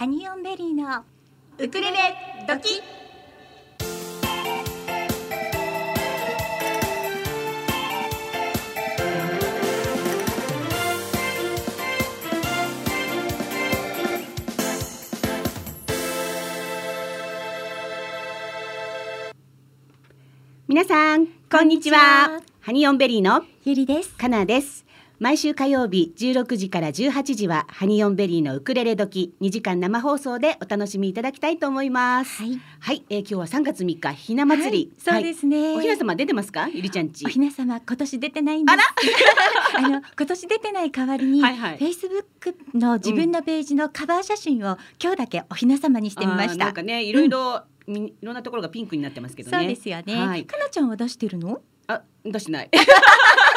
ハニオンベリーのウクレレドキ。皆さんこんにちは。ハニオンベリーのゆりです。かなです毎週火曜日16時から18時はハニオンベリーのウクレレ時2時間生放送でお楽しみいただきたいと思います。はい、はい、えー、今日は3月3日ひな祭り、はい、そうですね、はい、おひな様出てますか？ゆりちゃんち。おひな様今年出てないんです。あ の今年出てない代わりに、はいはい、フェイスブックの自分のページのカバー写真を、今日だけおひな様にしてみました。なんかねいろいろ、うん、いろんなところがピンクになってますけどね。そうですよね、はい、かなちゃんは出してるの？あ出してない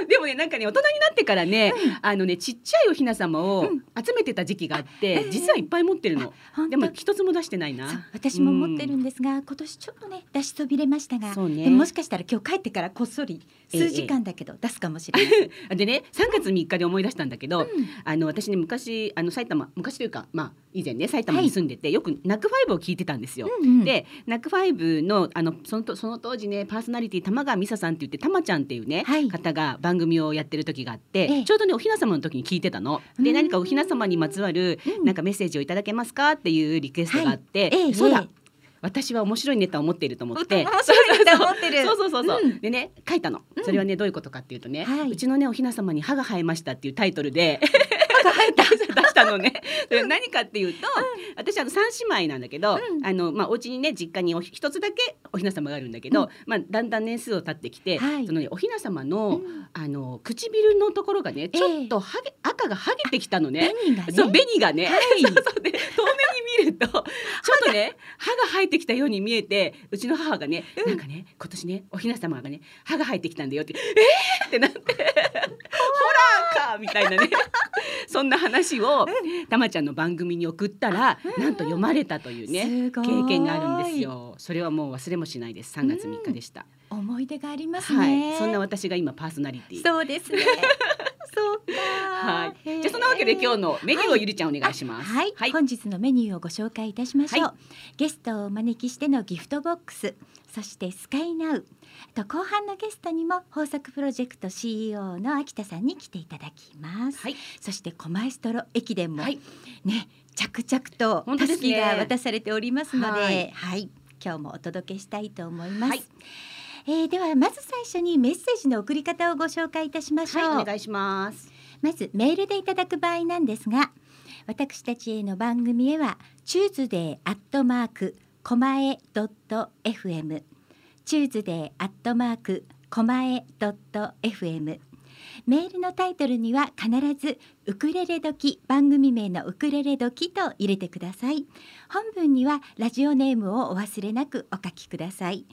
でもねなんかね大人になってからね、うん、あのねちっちゃいおひな様を集めてた時期があって、うん、実はいっぱい持ってるの、えー、でも一つも出してないな。私も持ってるんですが、うん、今年ちょっとね出しそびれましたが、ね、もしかしたら今日帰ってからこっそり数時間だけど出すかもしれない、えー、でね3月3日で思い出したんだけど、あの私ね昔あの埼玉昔というかまあ以前ね埼玉に住んでて、はい、よくナックファイブを聞いてたんですよ。でナックファイブのあのそのその当時ねパーソナリティ玉川美沙さんって言って玉ちゃんっていうね、はい、方が番組をやってる時があって、ええ、ちょうどねおひな様の時に聞いてたの。で何かおひな様にまつわる、うん、なんかメッセージをいただけますかっていうリクエストがあって、はい、そうだ、私は面白いネタを持っていると思って。面白いネタを持ってる。そうそうそうそう、うん、でね書いたの。それはねどういうことかっていうとね、はい、うちのねおひな様に歯が生えましたっていうタイトルで出したのね。何かっていうと、うん、私あの三姉妹なんだけど、うん、あのまあお家にね実家に一つだけおひな様があるんだけど、まあだんだん年数を経ってきて、はい、そのねおひな様の、あの唇のところがねちょっとはげ、えー、赤がはげてきたのね。紅がね。そう紅がね、はい、そうそうで遠目に見ると ちょっとね歯が生えてきたように見えてうちの母がね、なんかね今年ねおひな様がね歯が生えてきたんだよってえーってなってホラ ーかみたいなね そんな話をたまちゃんの番組に送ったら、なんと読まれたというね経験があるんですよ。それはもう忘れもしないです。3月3日でした、うん、思い出がありますね、はい、そんな私が今パーソナリティ。そうですね。そうか。はい。じゃそんなわけで今日のメニューをゆりちゃんお願いします、はい、はい、本日のメニューをご紹介いたしましょう、はい、ゲストをお招きしてのギフトボックスそしてスカイナウ。と後半のゲストにも豊作プロジェクト CEO の秋田さんに来ていただきます、はい、そしてコマエストロ駅伝も、はい、ね着々とたすきが渡されておりますので、はい、はい、今日もお届けしたいと思います、はい、えー、ではまず最初にメッセージの送り方をご紹介いたしましょう、はい、お願いします。まずメールでいただく場合なんですが私たちへの番組へはチューズデーアットマークコマエドット FM Tuesday アットマークコマエドット FM メールのタイトルには必ずウクレレ時番組名のウクレレ時と入れてください。本文にはラジオネームをお忘れなくお書きください、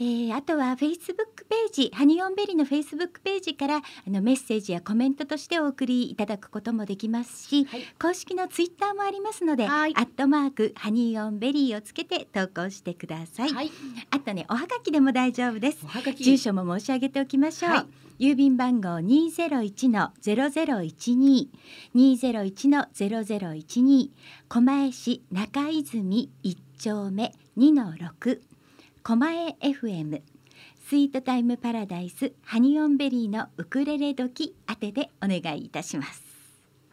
えー、あとはフェイスブックページハニオンベリーのフェイスブックページからあのメッセージやコメントとしてお送りいただくこともできますし、はい、公式のツイッターもありますので、はい、アットマークハニオンベリーをつけて投稿してください、はい、あとねおはがきでも大丈夫です。住所も申し上げておきましょう、郵便番号二ゼロ一のゼロゼロ一二二ゼロ一のゼロゼロ一二。狛江市中泉一丁目二の六。狛江 FM スイートタイムパラダイス。ハニオンベリーのウクレレ時当てでお願いいたします。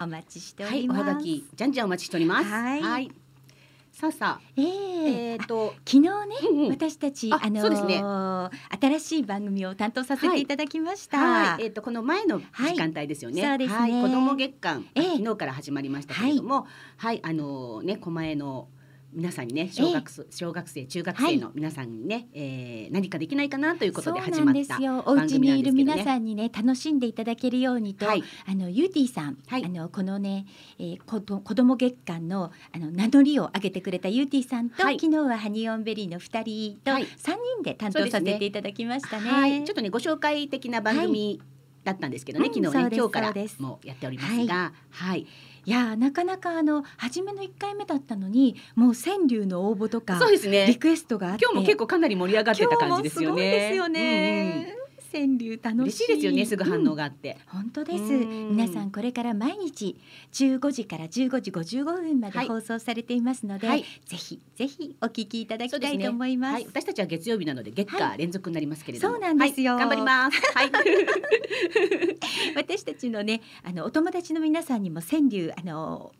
お待ちしております、はい、おはがきじゃんじゃんお待ちしております。はい、はい、さあさあえ。ー、えー、と。昨日ね、うんうん。私たちああのそうですね。新しい番組を担当させていただきました、はい、えっ、とこの前の時間帯ですよね。はいそうですね。はい、子供月間、ええ。昨日から始まりましたけれども、はい、あのね狛江の皆さんにね小学生、小学生中学生の皆さんにね、えー何かできないかなということで始まったそうなんですよお家にいる。皆さんにね楽しんでいただけるようにと、はい。あのユーティさん、はい。あのこのね、えー、こど子供月間のあの名乗りを上げてくれたユーティさんと、はい。昨日はハニオンベリーの二人とはい。三人で担当させていただきましたね。はい、ちょっとねご紹介的な番組だったんですけどね、うん昨日ね今日からもやっておりますが、はい、いやーなかなかあの初めの一回目だったのにもう川柳の応募とかそうですね。リクエストがあって今日も結構かなり盛り上がってた感じですよね。すごいですよね。川柳楽しい。嬉しいですよねすぐ反応が、があって、うん。本当です。うん。皆さんこれから毎日15時から15時55分まではい。放送されていますので、はい。ぜひぜひお聞きいただきたいと思います。はい、私たちは月曜日なので月は火連続になりますけれども、そうなんですよ。はい。頑張ります。はい。私たちのねあのお友達の皆さんにも川柳あの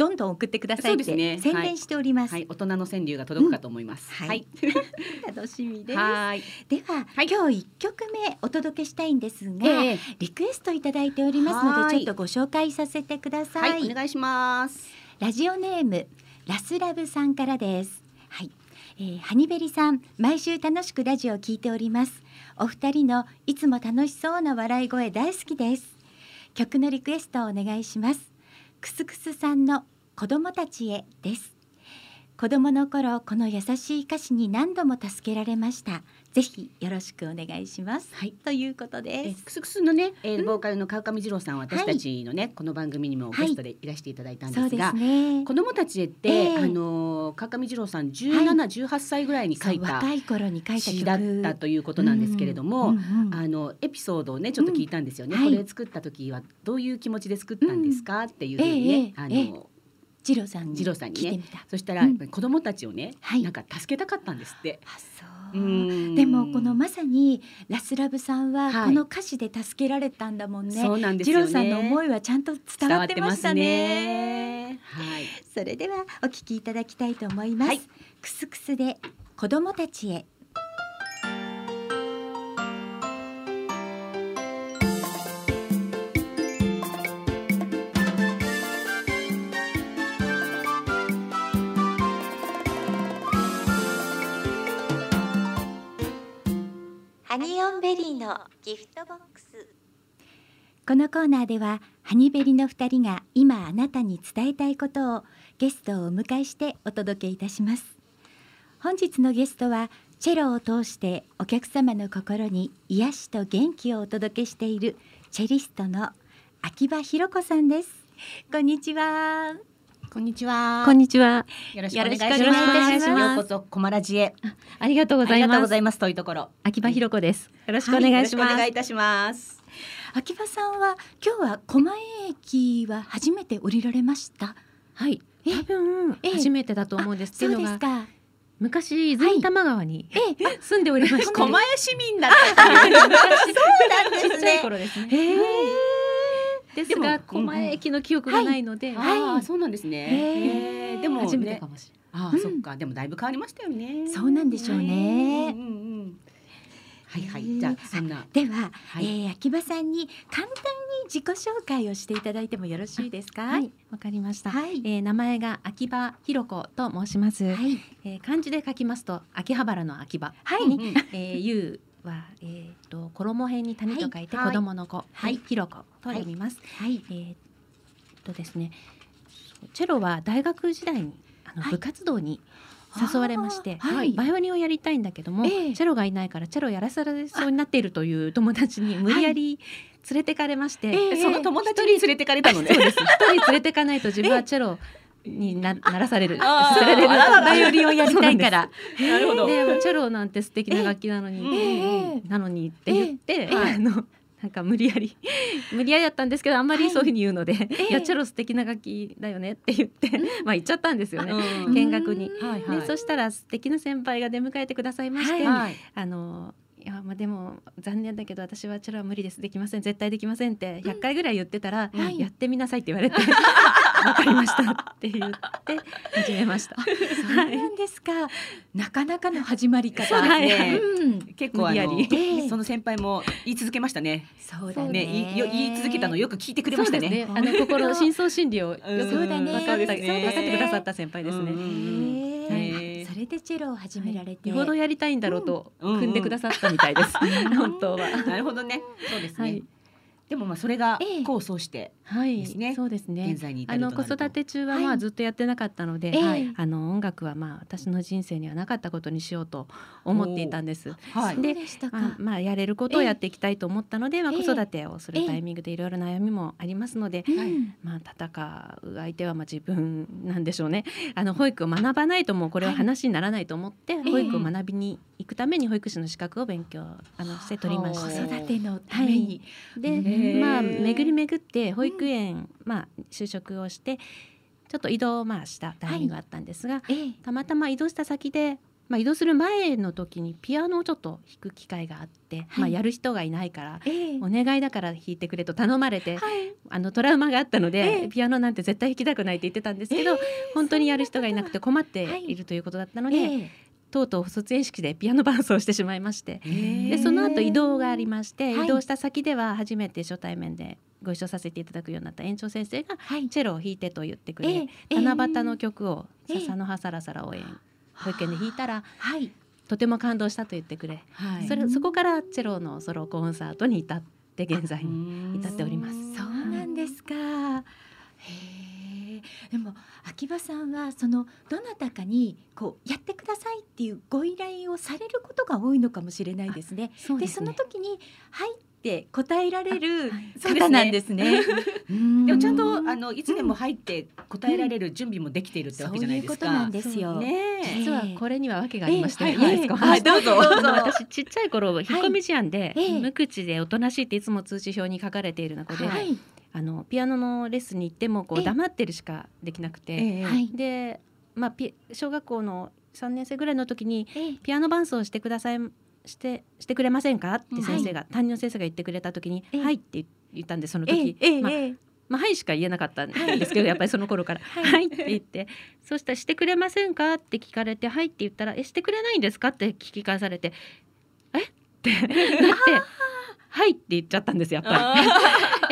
どんどん送ってくださいって宣伝しております、はい、大人の川柳が届くかと思います、うんはい。楽しみです。はい。では、はい。今日一曲目お届けしたいんですが、ええ。リクエストいただいておりますのはい。でちょっとご紹介させてくださ、はいい、お願いします。ラジオネームラスラブさんからです。はい、えー、ハニベリさん毎週楽しくラジオを聞いております。お二人のいつも楽しそうな笑い声大好きです。曲のリクエストをお願いします。クスクスさんの子供たちへです。子供の頃この優しい歌詞に何度も助けられました。ぜひよろしくお願いします。はい。ということえです。クスクスのね、えーうんボーカルの川上二郎さんは私たちのね、この番組にもゲストでいらしていただいたんですが、そうですね。子供たちへって、ええ。あのー川上二郎さん17、18歳ぐらいに書いた若い頃に書いた曲詩だったということなんですけれども、うんうんうん。あのエピソードをねちょっと聞いたんですよね、うん。はい。これ作った時はどういう気持ちで作ったんですか、っていうふうにね、ええ。あえ。えの次郎さんに次郎さんにね。そしたら、子供たちをね、はいなんか助けたかったんですって。でもこのまさにラスラブさんははいこの歌詞で助けられたんだもんね。そうなんですよね。次郎さんの思いはちゃんと伝わってましたね。はい。それではお聞きいただきたいと思います。はいクスクスで子供たちへ。ベリーのギフトボックス。このコーナーではハニベリの2人が今あなたに伝えたいことをゲストをお迎えしてお届けいたします。本日のゲストはチェロを通してお客様の心に癒しと元気をお届けしているチェリストの秋葉ひろ子さんです。こんにちは。こんにちは。こんにちは。よろしくお願いしよます。ようこそコマラジへ。ありがとうござありがとういます。ございますというところ。秋葉ひろ子です。よろしくおは願いします。お願いいたします。秋葉さんは今日は狛江駅は初めて降りられました？はい。え？多分ええ初めてだと思うんです。ってそいううのがですか昔泉多摩川に、ええ住んでおりまして、狛江市民だった。そうなんですねちっちゃい頃ですね。ですが狛江駅の記憶がないので、ああ、そうなんですね。でもね初めてか。もしああ、うんそっか。でもだいぶ変わりましたよね。そうなんでしょうねはいはい。じゃあそんな。では、はいえー秋葉さんに簡単に自己紹介をしていただいてもよろしいですか？れない。はい、わかりました。はい。えー名前が秋葉ひろ子と申します。はい。えー漢字で書きますと秋葉原の秋葉。はい。うんうんえー、ゆうは、えー、と衣辺に谷と書いてはい。子供の子、は、はい。いひろこ。と読みます。はい。えー、とですね、チェロは大学時代にあの、はい。部活動に誘われまして、はい。バイオリンをやりたいんだけども、ええ。チェロがいないからチェロやらされそうになっているという友達に無理やり連れてかれまして、ええ。その友達に連れてかれたのね。一人連れてかないと自分はチェロになならされるバイオリンをやりたいから。なるほど。チェロなんて素敵な楽器なのに、ええなのにって言って、あのなんか無理やり無理やりだったんですけどあんまりそういうふうに言うので、ええいやチェロ素敵な楽器だよねって言って、まあ言っちゃったんですよね。うん。見学に。うんはいはい。でそしたら素敵な先輩が出迎えてくださいまして、はい。あのいやまあでも残念だけど私はチェロは無理ですできません絶対できませんって100回ぐらい言ってたら、はいやってみなさいって言われて わかりましたって言って始めました。そうなんですか。なかなかの始まり方。ですねうん。結構あの無理やりその先輩も言い続けましたね。そうだね、ね。言い続けたのよく聞いてくれましたね。ね。あの心の深 層心理をよくうん分かった、分かってくださった先輩ですね。れでチェロを始められて。よほどやりたいんだろうとうん組んでくださったみたいです。うん本当は。なるほどね。そうですね。はい。でもまあそれがええ。功を奏してはいですね。そうですね。現在に至あの子育て中ははい。まあずっとやってなかったので、ええ。はいあの音楽はまあ私の人生にはなかったことにしようと思っていたんです。はい。でしたか。まあ、まあやれることをやっていきたいと思ったので、まあ、ええ子育てをするタイミングでいろいろ悩みもありますので、まあ、戦う相手はまあ自分なんでしょうね。あの保育を学ばないともうこれは話にならないと思って、保育を学びに行くために保育士の資格を勉強あのして取りまはし子た。育てのために。で、へーまあ巡り巡って保育園、まあ就職をしてちょっと移動をまあしたタイミングがあったんですが、ええ。たまたま移動した先で、まあ、移動する前の時にピアノをちょっと弾く機会があって、まあ、やる人がいないから、ええ。お願いだから弾いてくれと頼まれて、はい。あのトラウマがあったので、ええ。ピアノなんて絶対弾きたくないって言ってたんですけど、本当にやる人がいなくて困っているということだったので、ええとうとう卒園式でピアノ伴奏をしてしまいまして。でその後移動がありまして、はい移動した先では初めて初対面でご一緒させていただくようになった園長先生がはい。チェロを弾いてと言ってくれ、ええ七夕の曲を「ええ笹の葉さらさら」を園保育園で弾いたらはい。とても感動したと言ってくれ、はいそれそこからチェロのソロコンサートに至って現在に至っております。そうなんですか。へえ。でも秋葉さんはそのどなたかにこうやってくださいっていうご依頼をされることが多いのかもしれないですね。でそですねの時にはいって答えられるそうですね方なんですね。うんでもちゃんとあのいつでも入って答えられる準備もできているってわけじゃないですか。そういうことなんですよ。ねえ実はこれには訳がありまして、はいはいどうぞ 私ちっちゃい頃引っ込み思案で、ええ無口でおとなしいっていつも通知表に書かれているので、はい。あのピアノのレッスンに行ってもこええ。う黙ってるしかできなくて。で、まあ、ピ小学校の3年生ぐらいの時にええ。ピアノ伴奏してくださいしてしてくれませんか？って先生が、担任の先生が言ってくれた時に「ええ。はい」って言ったんでそのえ時、まあまあ、はいしか言えなかったんですけど、やっぱりその頃から「はい」って言って。そしたら「してくれませんか?」って聞かれて「はい」って言ったら「えしてくれないんですか?」って聞き返されて「え？っ?」てなって「はい」って言っちゃったんですやっぱり。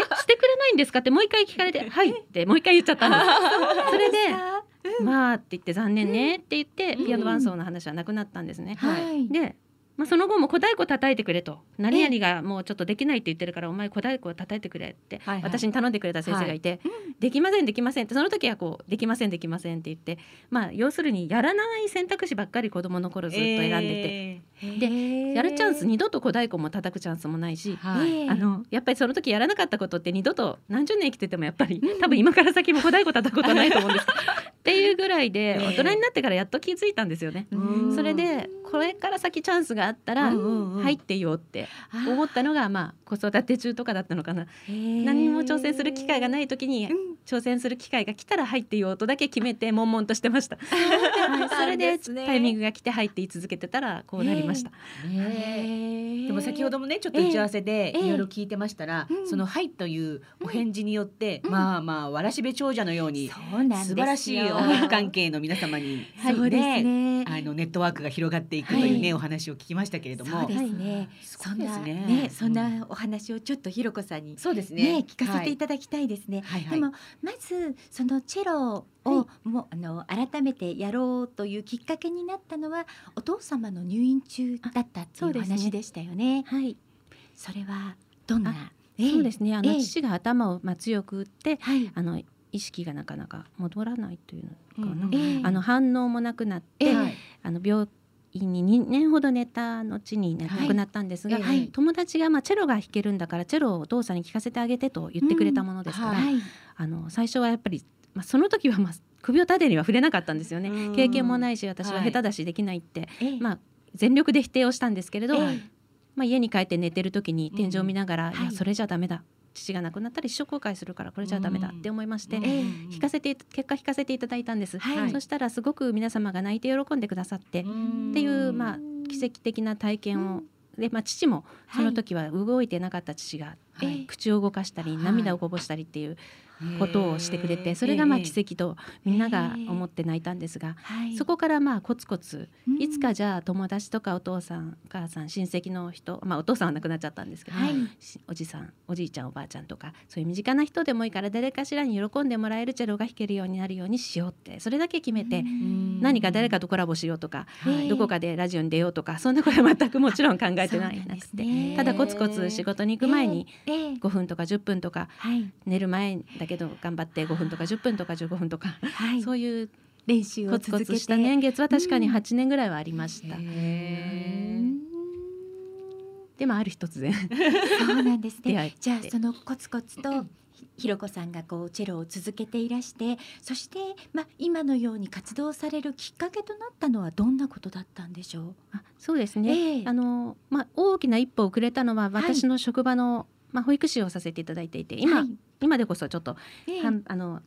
ないんですか？ってもう一回聞かれて 「はい」ってもう一回言っちゃったんです。それで「まあ」って言って「残念ね」って言ってうんピアノ伴奏の話はなくなったんですね。はい。で、まあ、その後も小太鼓叩いてくれと何々がもうちょっとできないって言ってるからお前小太鼓を叩いてくれってはいはい。私に頼んでくれた先生がいて、できませんできませんってその時はこうできませんできませんって言ってまあ要するにやらない選択肢ばっかり子供の頃ずっと選んでて、えでやるチャンス二度と小太鼓も叩くチャンスもないし、はい。ええあのやっぱりその時やらなかったことって二度と何十年生きててもやっぱり多分今から先も小太鼓叩くことはないと思うんです。っていうぐらいでええ大人になってからやっと気づいたんですよね。うん。それでこれから先チャンスがあったら入ってよって思ったのがまあ子育て中とかだったのかな。何何も挑戦する機会がない時にうん。挑戦する機会が来たら入ってよとだけ決めて悶々としてました。はいそれでタイミングが来て入って言い続けてたらこうなりました。ねでも先ほどもねちょっと打ち合わせでええいろいろ聞いてましたら、うんその「はい」というお返事によって、うん。まあまあわらしべ長者のように素晴らしい音楽関係の皆様に、は いそうですね。あのネットワークが広がっていくというね、はい。お話を聞きましたけれども。そうですね、はい。そんなすごいですねねそんなお話をちょっとひろこさんにそうですね。ね聞かせていただきたいですね、はい。はいでもまずそのチェロをもうあの改めてやろうというきっかけになったのはお父様の入院中だったっていう話でしたよね。はい、それはどんな？あそうですね。あのええ。父が頭をまあ強く打ってはい。あの意識がなかなか戻らないというのかな。うんええあの反応もなくなって、ええ。はい。あの病院に2年ほど寝た後に、亡くなったんですが、ええはい。友達が、まあ、チェロが弾けるんだからチェロをお父さんに聴かせてあげてと言ってくれたものですから、うん。はい。あの最初はやっぱり、まあ、その時は、まあ、首を縦には触れなかったんですよね。うん。経験もないし私ははい下手だしできないって、ええ。まあ、全力で否定をしたんですけれど、ええ。まあ、家に帰って寝てる時に天井を見ながら、ん。いやそれじゃダメだ父が亡くなったら一生後悔するからこれじゃダメだって思いまして、うん。ええ弾かせて結果弾かせていただいたんです、はい。そしたらすごく皆様が泣いて喜んでくださって、っていうまあ奇跡的な体験を、でまあ、父もその時は動いてなかった父が、はい。口を動かしたりはい。涙をこぼしたりっていうことをしてくれて、それがまあ奇跡とみんなが思って泣いたんですが、はい。そこからまあコツコツうん。いつかじゃあ友達とかお父さんお母さん親戚の人まあお父さんは亡くなっちゃったんですけど、おじさんおじいちゃんおばあちゃんとかそういう身近な人でもいいから誰かしらに喜んでもらえるチェロが弾けるようになるようにしようってそれだけ決めて、うん。何か誰かとコラボしようとか、はい。どこかでラジオに出ようとかそんなことは全くもちろん考えてないなくて、ただコツコツ仕事に行く前に、えええ5分とか10分とかはい。寝る前だけど頑張って5分とか10分とか15分とかはい。そういう練習をコツ続けて。コツした年月は確かにうん。8年ぐらいはありました。うへん。でもある日突然そうなんですね。じゃあそのコツコツとひひろこさんがこうチェロを続けていらしてそしてまあ今のように活動されるきっかけとなったのはどんなことだったんでしょあそうですう。ね、ええ。あのまあ、大きな一歩をくれたのは私の職場の、まあ、保育士をさせていただいていて今,、はい今でこそちょっと、ええ。はんあの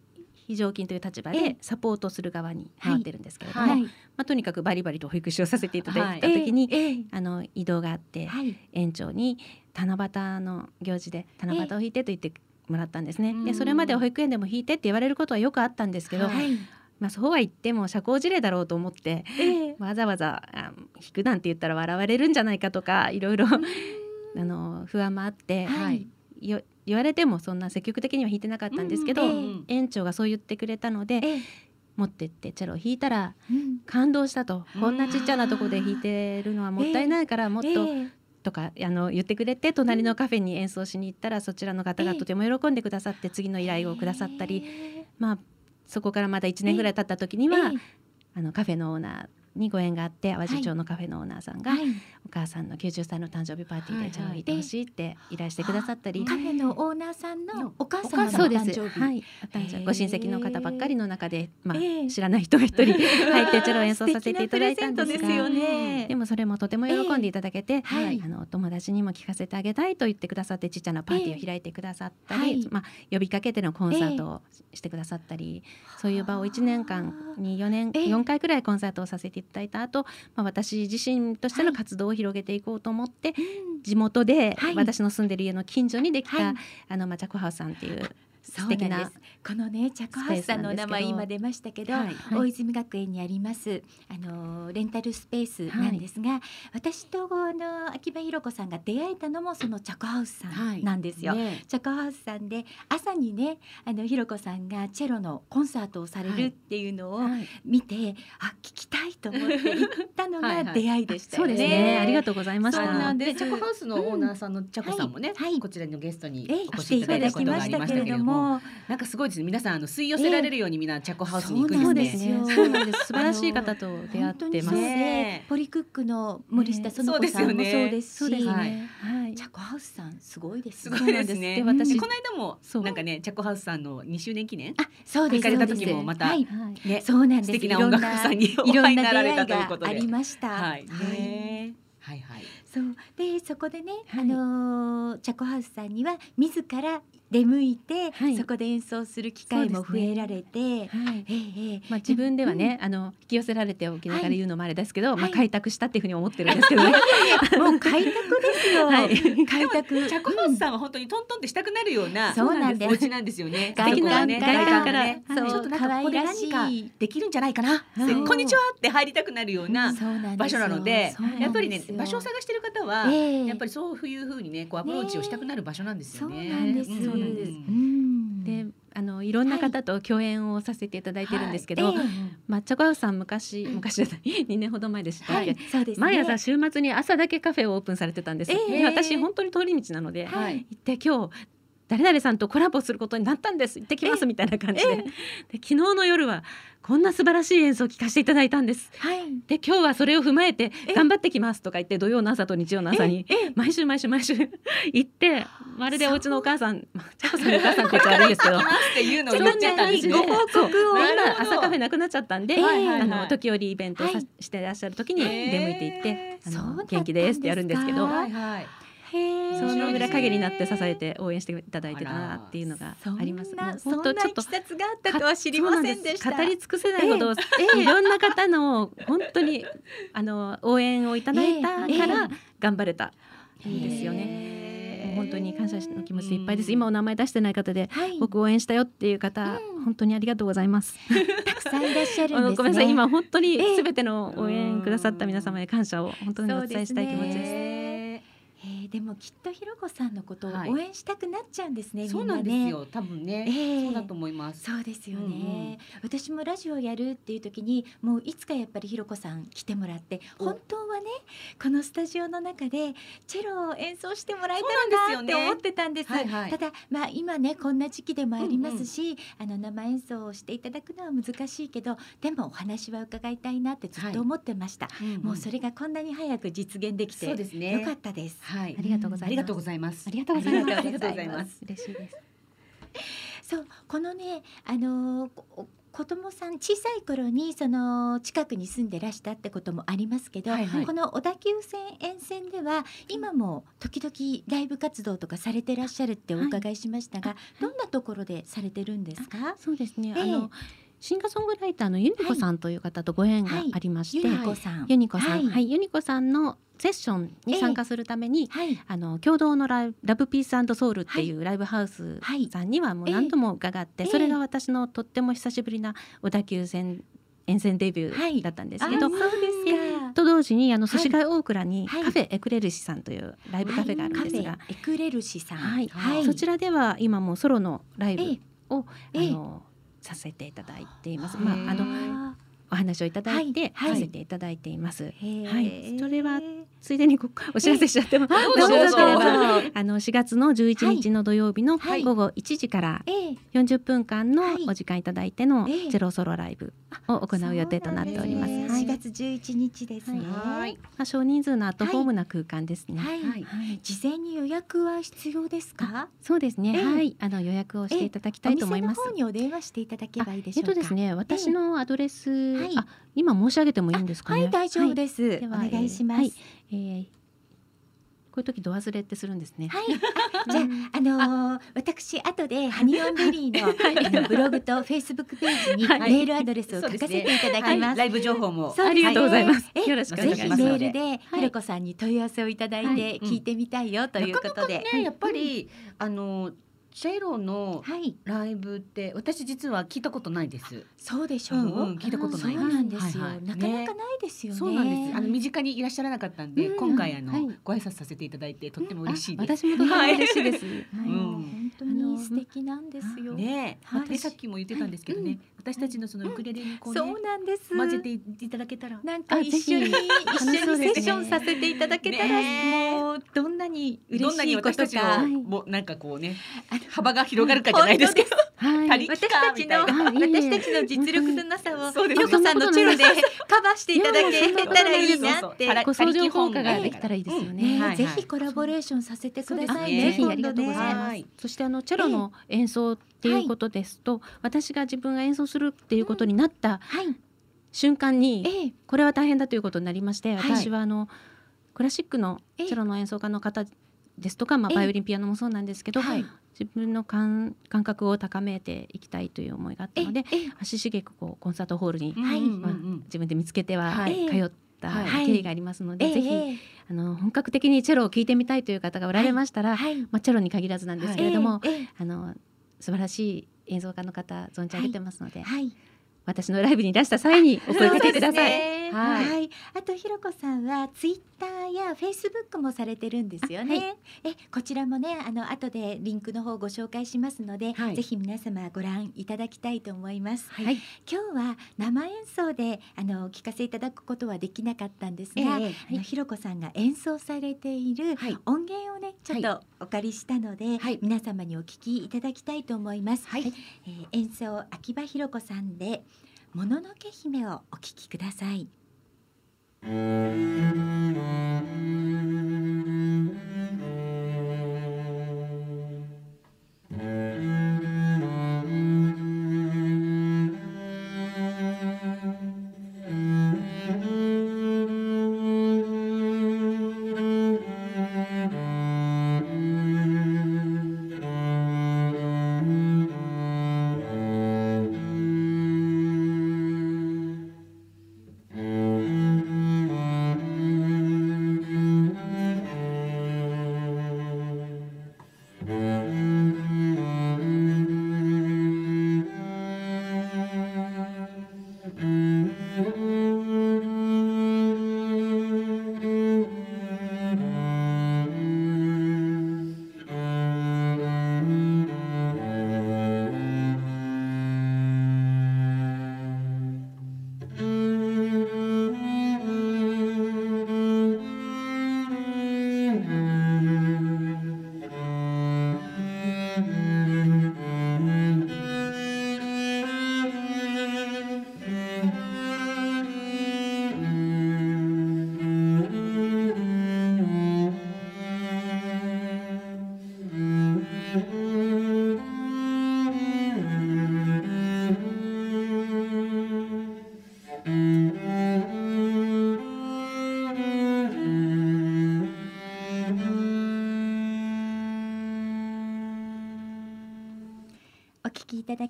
非常勤という立場ええ。でサポートする側に回ってるんですけれども、はい。まあ、とにかくバリバリと保育士をさせていただいた時に、ええ。えあの移動があって、えはい。園長に七夕の行事で七夕を弾いてと言ってもらったんですね。うんでそれまでは保育園でも弾いてって言われることはよくあったんですけど、はい。まあ、そうは言っても社交辞令だろうと思ってええ。わざわざあ弾くなんて言ったら笑われるんじゃないかとかいろいろあの不安もあって、はい。よ言われてもそんな積極的には弾いてなかったんですけど、うんええ園長がそう言ってくれたのでええ。持ってってチェロを弾いたらうん感動したと、うん。こんなちっちゃなとこで弾いてるのはもったいないからもっと、ええとかあの言ってくれて隣のカフェに演奏しに行ったらそちらの方がとても喜んでくださって次の依頼をくださったり、えまあそこからまだ1年ぐらい経った時には、ええ。あのカフェのオーナーにご縁があって淡路町のカフェのオーナーさんが、はい。お母さんの90歳の誕生日パーティーはい。でチャラを弾いてほしいって依頼してくださったり、カフェのオーナーさんのお母様のおそうです。誕生日はいご親戚の方ばっかりの中で、まあええ。知らない人が一人 入ってチェロを演奏させていただいたんですがですよね。でもそれもとても喜んでいただけて、はい。あのお友達にも聞かせてあげたいと言ってくださってちっちゃなパーティーを開いてくださったり、まあ、呼びかけてのコンサートをしてくださったり、そういう場を1年間に4年、ええ。4回くらいコンサートをさせていただいた後、まあ私自身としての活動を広げていこうと思って、うん。地元ではい。私の住んでる家の近所にできた、はい。あのまあチャコハウスさんっていう素敵なこのねチャコハウスさんのお名前今出ましたけど、はい。はい。大泉学園にありますあのレンタルスペースなんですが、私とあの秋葉弘子さんが出会えたのもそのチャコハウスさんなんですよ。ね。チャコハウスさんで朝にねあのひろこさんがチェロのコンサートをされるっていうのをはい。見て、あ聞きたいと思って行ったのはいはい。が出会いでしたよね。そうですね。ありがとうございましそうたなんでチャコハウスのオーナーさんのチャコさんもね、はい。はい。こちらのゲストにえお越来ていただしいただいたこきましたとがありましたけれども、も、なんかすごいですね。皆さんあの吸い寄せられるようにみんなチャコハウスに行くんそうですね。なんですよそうなんです 素晴らしい方と出会ってますね。ポリクックの森下園子さんもね。そうですし、そうですね。はい。はい。チャコハウスさんすごいですすね。ごいですね。で私この間もそう。なんかねチャコハウスさんの2周年記念あ、そうです。行かれたそうです。時もまたねそうなんです。素敵な音楽家さんにおいろん会いになられたということで。がありました。はい。はい。ねはいはい。そう。でそこでね、はい。あのーチャコハウスさんには自ら出向いて、はい。そこで演奏する機会も増えられて、はい。ええええまあ、自分ではね、あの引き寄せられておきながら言うのもあれですけど、まあ、はい。開拓したっていうふうに思ってるんですけどね。もう開拓ですよ。はい。開拓。チャコハウスさんは本当にトントンってしたくなるようなそうなんです。お家なんですよね。外素敵なね外観から。ねそう。ちょっとなんかここで何か可愛らしい。できるんじゃないかな。こんにちはって入りたくなるような場所なのでやっぱりね場所を探してる方は、ええ。やっぱりそういうふうにねこうアプローチをしたくなる場所なんですそうよね。なんです。そうなんです。うん。であのいろんな方と共演をさせていただいてるんですけど、ええ。抹茶コハウスさん昔昔じゃない 2年ほど前でしたっけ、はい、ね。毎朝週末に朝だけカフェをオープンされてたんです、ええ。で私本当に通り道なので、はい。行って今日誰々さんとコラボすることになったんです。行ってきます。みたいな感じで,、で昨日の夜はこんな素晴らしい演奏を聴かせていただいたんです。はい。で今日はそれを踏まえて頑張ってきますとか言って土曜の朝と日曜の朝に毎週毎週毎週 行ってまるでお家のお母さんまあちゃこさんのお母さんって言っちゃ悪いですけど ちゃったんで。すね。ご報告を今。朝カフェなくなっちゃったんで、ええあの時折イベントをさ、はいしてらっしゃる時に出向いていって、えあの元気ですってやるんですけど。はいはい。その裏陰になって支えてて応援していただいてたなっていうのがあります。そんなちょっとがあったとは知りませんでした。語り尽くせないほど、いろんな方の本当にあの応援をいただいたええから頑張れたんですよね。本当に感謝の気持ちでいっぱいです。今お名前出してない方ではい。僕応援したよっていう方、うん本当にありがとうございます。たくさんいらっしゃるんですね。ごめんなさい今本当にええすべての応援くださった皆様へ感謝を本当にお伝えしたい気持ちです。えーでもきっとひろこさんのことをはい。応援したくなっちゃうんですね、そうみんなんですよ。多分ね、ええ。そうだと思います。そうですよね、うんうん。私もラジオやるっていう時にもういつかやっぱりひろこさん来てもらってお。本当はねこのスタジオの中でチェロを演奏してもらいたそういなって思ってたんです。はいはい。ただまあ今ねこんな時期でもありますし、あの生演奏をしていただくのは難しいけどでもお話は伺いたいなってずっと思ってました、うんうん。もうそれがこんなに早く実現できてそうですね。よかったです。はいあ。りがとうございますありがとうございます。ありがとうございますありがとうございます。嬉しいです そうこのねあの子供さん小さい頃にその近くに住んでらしたってこともありますけど、はいはいこの小田急線沿線では今も時々ライブ活動とかされてらっしゃるってお伺いしましたが、はいどんなところでされてるんですか？そうですね、ええあのシンガーソングライターのユニコさんという方とご縁がありまして、ゆりこさん、ユニコさん、ははい。い、ユニコさんのセッションに参加するために、はい。あの共同のライブラブピースソウルっていうライブハウスはいさんにはもう何度も伺って、ええ。それが私のとっても久しぶりな小田急線沿線デビュはい。ーだったんですけど、あそうですか。と同時にあのはい。寿司街大倉にはい。カフェエクレルシさんというライブカフェがあるんですが、カフェエクレルシさん、はい。はい、そちらでは今もうソロのライええブを、ええ。あのさせていただいています。まああのあお話をいただいて、させていただいています。はい。それはついでにこお知らせしちゃっても、あの4月の11日の土曜日のはい。午後1時からええ。40分間のはい。お時間いただいてのええ。ゼロソロライブを行う予定となっております。そうなんはい。ですね4月11日ですね。はい。まあ少人数のアットホームな空間ですね。はい。事前に予約は必要ですか？そうですね。ええ。はい、あの予約をしていただきたいと思います。お。店の方にお電話していただけばいいでしょうか？えっとですね、私のアドレス、はいあ今申し上げてもいいんですかね？はい大丈夫です。ではお願いします。ははいい。えーこういう時ド忘れってするんですね。あじゃああのー私後でハニオンベリーのあのブログとフェイスブックページにメはいールアドレスを書かせていただきます。ライブ情報も。そうですねありがとうございますえよろしくお願いしぜひメますールではいひろこさんに問い合わせをいただいはてうん聞いてみたいよということで。ね、やっぱり、あのチェロのはい、ライブって私実は聞いたことないです。そうでしょう？うんうん聞いたことないそうなんですよ。はいはいなかなかないですよね。そうなんです。あの身近にいらっしゃらなかったんで、うん今回あの、はいご挨拶させていただいてとっても嬉しいあです。私もとても嬉しいです。はいはいうん本当に素敵なんですよ。ねえ、はいでさっきも言ってたんですけどね、はい私たちのそのウクレレにこうね、そうなんです。混ぜていただけたら。なんかあ一緒にぜ一緒にセッションさせていただけたら、ねもうどんなに嬉どんなにしいこと私たちか。のもうなんかこうね幅が広がるかじゃないですけど、はい。私たちの私たちの実力のなさをそうです。ひろこさんのチェロでカバーしていただけたらないいいなって。相乗効果ができたらいいですようん。ね。ぜひコラボレーションさせてくださいね。ぜひありがとうございね。ます。はい。そしてあのチェロの演奏っていうことですと、私が自分が演奏するっていうことになったはい。瞬間に、ええ。これは大変だということになりまして、はい。私はあのクラシックのチェロの演奏家の方ですとか、まあ、ええ。バイオリンピアノもそうなんですけど、はい。自分の感感覚を高めていきたいという思いがあったのでええ足しげくこうコンサートホールに、はい。まあうん自分で見つけてははい。通ったはい。経緯がありますので、ぜひ、ええ。あの本格的にチェロを聴いてみたいという方がおられましたら、はい。まあ、チェロに限らずなんですけれども、あの素晴らしい演奏家の方存じ上げてますので、はい。私のライブに出した際にお声かけください。はいはい。あとひろこさんはツイッターやフェイスブックもされてるんですよね。え、こちらもね、あの後でリンクの方ご紹介しますので、はいぜひ皆様ご覧いただきたいと思います。はい、今日は生演奏であの聞かせいただくことはできなかったんですが、ええあのひろこさんが演奏されているはい音源をねちょっとお借りしたので、はい皆様にお聞きいただきたいと思います。はいえー演奏秋葉ひろこさんでもののけ姫をお聞きください。「Mm-hmm.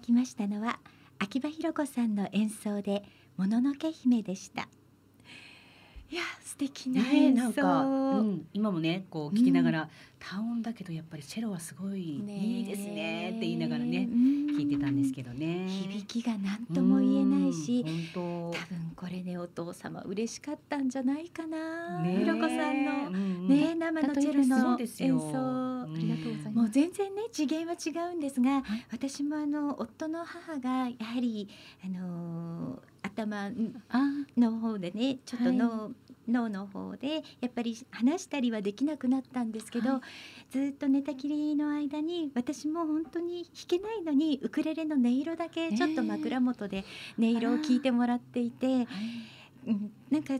きましたのは秋葉弘子さんの演奏でもののけ姫でした。いや素敵なね演奏、なんか、うん、今もねこう聞きながら、多音だけどやっぱりチェロはすごいねいいですねって言いながらねうん。聞いてたんですけどね。響きが何と父様嬉しかったんじゃないかな、当ねひろこさんの。ね生のチェロその演奏。うん。ありがとうございもうます。全然ね次元は違うんですが、私もあの夫の母がやはりあのー頭あの方でねちょっとはい。脳,、脳の方でやっぱり話したりはできなくなったんですけど、はい。ずっと寝たきりの間に私も本当に弾けないのにウクレレの音色だけちょっと枕元で音色を聞いてもらっていて、うんなんか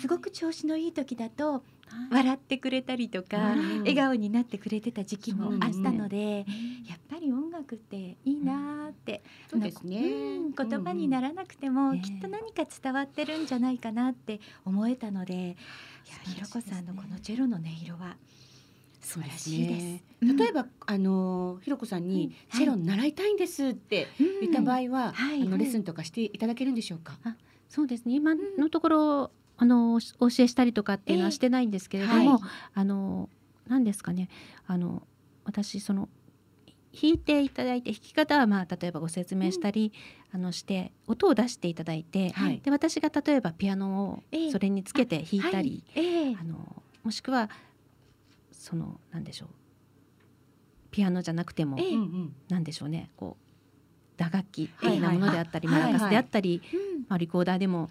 すごく調子のいい時だと笑ってくれたりとか、うん。笑顔になってくれてた時期もあったので、うん。やっぱり音楽っていいなーって、そうですね。うん言葉にならなくても、うんきっと何か伝わってるんじゃないかなって思えたので、いやひろこさんのこのチェロの音色は素晴らしいです。例えばあのひろこさんにうんチェロ習いたいんですって言った場合は、はい。あのレッスンとかしていただけるんでしょうか？そうですね。今のところ、あのお教えしたりとかっていうのはしてないんですけれども、はい。あの何ですかね。あの私その弾いていただいて弾き方はまあ例えばご説明したり、あのして音を出していただいて、はい。で私が例えばピアノええ。をそれにつけて弾いたり、はい。ええ。あのもしくはそのなんでしょう。ピアノじゃなくても、ええ。うんうん。なんでしょうね。こう打楽器的なものであったり、マラカスであったり、うん。まあ、リコーダーでも、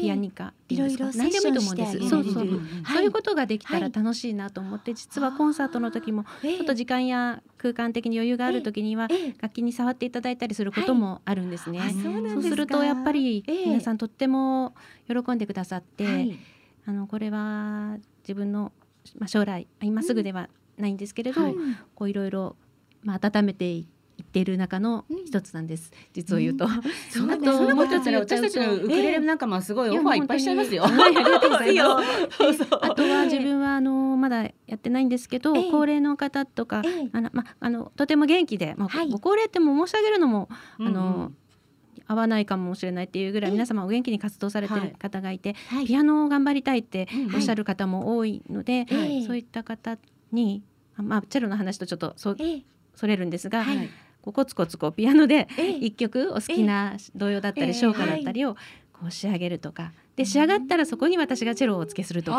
ピアニカいろいろ何でもいいと思うんです。そうそう、そう。い。うことができたら楽しいなと思って、実はコンサートの時もええ。ちょっと時間や空間的に余裕がある時にはええ。楽器に触っていただいたりすることもあるんですね。あそうするとやっぱりええ。皆さんとっても喜んでくださって、はい。あのこれは自分の、まあ、将来今すぐではないんですけれど、こういろいろ、まあ、温めていっている中の一つなんです、実を言うと。そんなあとそんなこと言ったらもう一つ私たちのウクレレ仲間はすごいオファーいっぱいしちゃ います。よ。あとは自分はあのまだやってないんですけど、ええ。高齢の方とか、ええ。あのまあのとても元気で、まあはい。ご高齢っても申し上げるのも、うんうん。あの合わないかもしれないっていうぐらいええ。皆様お元気に活動されてるはい。方がいて、はい。ピアノを頑張りたいってうんおっしゃる方も多いので、ええ。そういった方に、あまあチェロの話とちょっとそれるんですが、はいこうコツコツこうピアノでええ。一曲お好きな童謡だったええり唱歌だったりをこう仕上げるとか。で仕上がったらそこに私がチェロをお付けするとか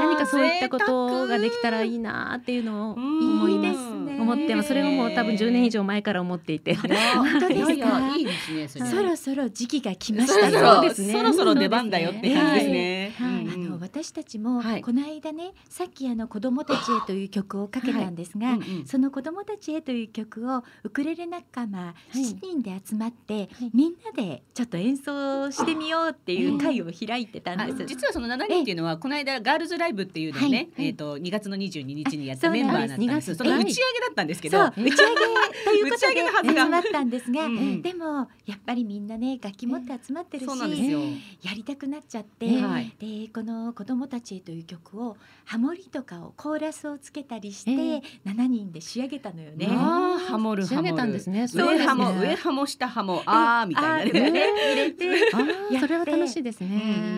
何かそういったことができたらいいなっていうのをうん思います。思ってます。それをもう多分10年以上前から思っていて。本当ですかいやいですねそれ。そろそろ時期が来ました そうですね。そろそろ出番だよって感じですね。あの私たちもはいこの間ね、さっきあの子供たちへという曲をかけたんですが、その子供たちへという曲をウクレレ仲間い7人で集まって、はい。みんなでちょっと演奏してみようっていう会を開いてたんあです。実はその7人っていうのはこの間ガールズライブっていうのをね、はいえっ、と2月の22日にやったあメンバーなんです。その打ち上げだったんですけど、打ち上げということ打ち上げのはずが。で集まったんですが、うんうん。でもやっぱりみんなね楽器持って集まってるし、そうなんですよ。やりたくなっちゃって、はい。でこの子供たちへという曲をハモリとかをコーラスをつけたりして、ええ。7人で仕上げたのよね。ああハモる仕上げハモる。たんですね。上ハモ上ハモ下ハモあーみたいなね。入れてそれは楽しいですね。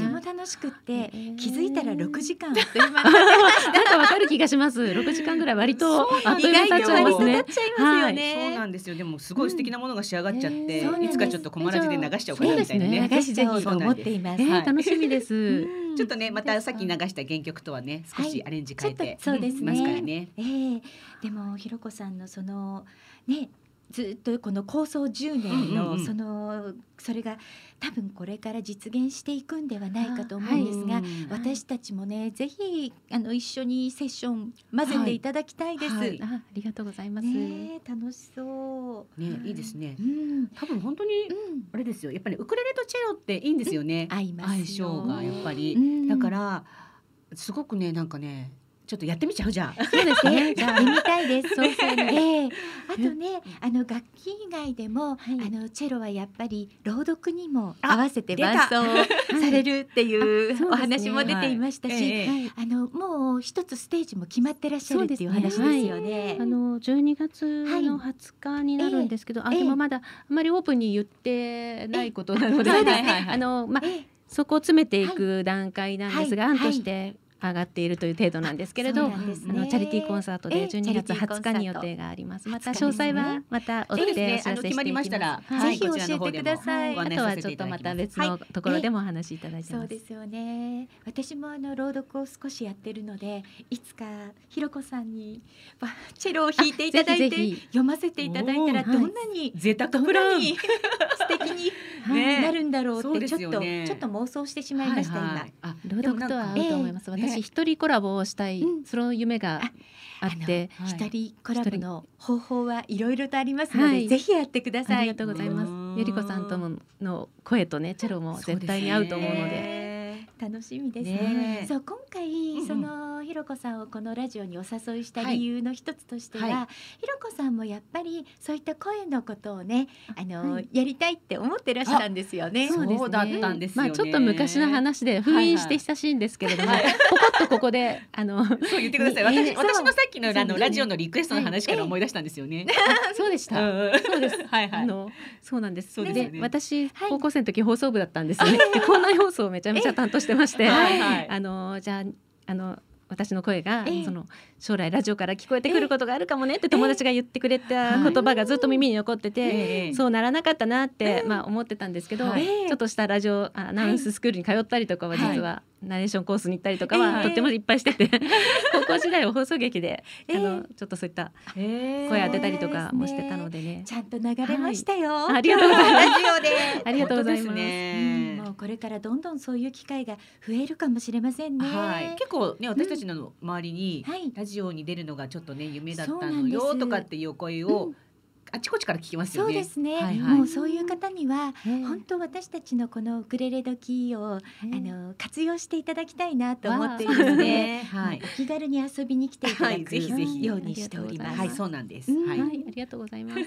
うんとても楽しくって、ええ気づいたら6時間あっという間になんかわかる気がします。6時間ぐらい割とあっという間に経っちゃいますね。意外と割と経っちゃい。そうなんですよ。でもすごい素敵なものが仕上がっちゃって、うんえーいつかちょっとコマラジで流しちゃおうかなみたいなね。ね。流しちゃおうと思っています。えーはい。楽しみです。うん。ちょっとねまたさっき流した原曲とはね少しアレンジ変えて、ちょっとそうですね。ますからね。ええでもひろこさんのそのねずっとこの構想10年のそのそれが多分これから実現していくんではないかと思うんですが、うん私たちもねぜひあの一緒にセッション混ぜていただきたいです。はい。あありがとうございます、楽しそう。ねいいですね。う。ん。多分本当にうん。あれですよ。やっぱりウクレレとチェロっていいんですよね。相性がやっぱり、うん。だからすごくねなんかねちょっとやってみちゃう？じゃあ。そうですね。じゃあみたいです。そうそうえ。えあとね、あの楽器以外でも、はい。あのチェロはやっぱり朗読にもあ合わせて伴奏されるっていうお話も出ていましたし、あのもう一つステージも決まってらっしゃるっていう話ですよね。あの12月の20日になるんですけど、あええ。でもまだあまりオープンに言ってないことなので、あのまあええそこを詰めていく段階なんですが、はい。案として上がっているという程度なんですけれど、ね。あのチャリティーコンサートでええ12月チャリティーコン20サート。日に予定があります。また20日詳細はまた追そうでお知らせしていきます。ましたら、はい。ぜひ教えてください。あとはちょっとまた。別のところでもお話しいただいてます。そうですよね。私もあの朗読を少しやってるので、いつかひろこさんにわチェロを弾いていただいて読ませていただいたらどんなに、贅沢どんプラン。素敵に ねなるんだろうってちょっと、ねちょっと妄想してしまいました、はいはい。あ朗読とは合うと思います。でもなんか私一人コラボをしたい、うんその夢があって、今。はい一人コラボの方法はいろいろとありますので、はいぜひやってください。ありがとうございますうん。ゆりこさんともの声とねチェロも絶対に合うと思うので。で。楽しみですね。ねえそう今回、んうんそのひろこさんをこのラジオにお誘いした理由の一つとしては、はひろこさんもやっぱりそういった声のことをね、あの、はいやりたいって思ってらっしゃるんですよね。そうだったんですよねまあちょっと昔の話で封印して久しいんですけれども、はいポコッとここで あのそう言ってください。ええ私私のさっきのあのラジオのリクエストの話から思い出したんですよね。そうでした。うんそうです。はいはい。あのそうなんです。そうですよね私はい高校生の時放送部だったんですよね。で校内放送をめちゃめちゃ担当してまして、はいはい。あのじゃああの私の声が、ええ。その将来ラジオから聞こえてくることがあるかもねって友達が言ってくれた言葉がずっと耳に残ってて、え？えそうならなかったなって、まあ思ってたんですけど、はい。ちょっとしたラジオアナウンススクールに通ったりとかは実は、ナレーションコースに行ったりとかは、ええ。とってもいっぱいしてて 高校時代は放送劇で、ええ。あのちょっとそういった声声当てたりとかもしてたのでね。ちゃんと流れましたよ。ありがとうございます。ラジオで。ありがとうございます。うん。ねもうこれからどんどんそういう機会が増えるかもしれませんね。はい、結構ね私たちの周りに、はい。ラジオに出るのがちょっとね夢だったのよとかっていうお声を、あちこちから聞きますよそうね。ですね、はいはいもうそういう方にはええ本当私たちのこのウクレレ時を、ええあの活用していただきたいなと思っているので、ねはいお気軽に遊びに来ていただはいくぜひぜひようにしております。はい、そうなんです。うんはい。はい、ありがとうございます。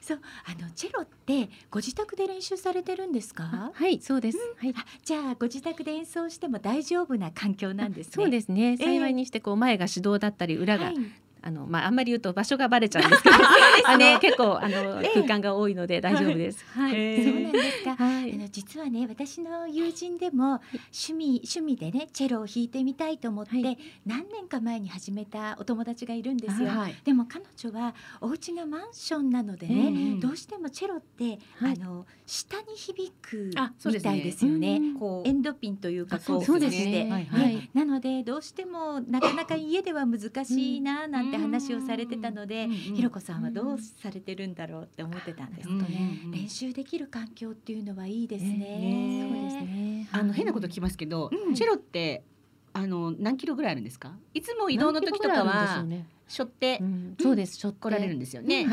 そうあのチェロってご自宅で練習されてるんですか？はい、そうです。はい。あじゃあご自宅で演奏しても大丈夫な環境なんですね。そうですね。ええ幸いにしてこう前が手動だったり裏が、はいあのまああんまり言うと場所がバレちゃうんですけど、あの結構あのええ空間が多いので大丈夫です。はい。そうなんですか。はあい。の実はね私の友人でも趣味趣味でねチェロを弾いてみたいと思って、はい何年か前に始めたお友達がいるんですよ。はい。でも彼女はお家がマンションなのでね、うんどうしてもチェロって、はいあの下に響くあそうですねみたいですよね。うんこうエンドピンというかあこうそうですしてね。はいはい。なのでどうしてもなかなか家では難しいななんて話をされてたので、ひろこさんはどうされてるんだろうって思ってたんです。練習できる環境っていうのはいいですね。ねそうですね。あの変なこと聞きますけど、うんチェロってあの何キロぐらいあるんですか？いつも移動の時とかはしょってうんそうです。しょって来られるんですよね。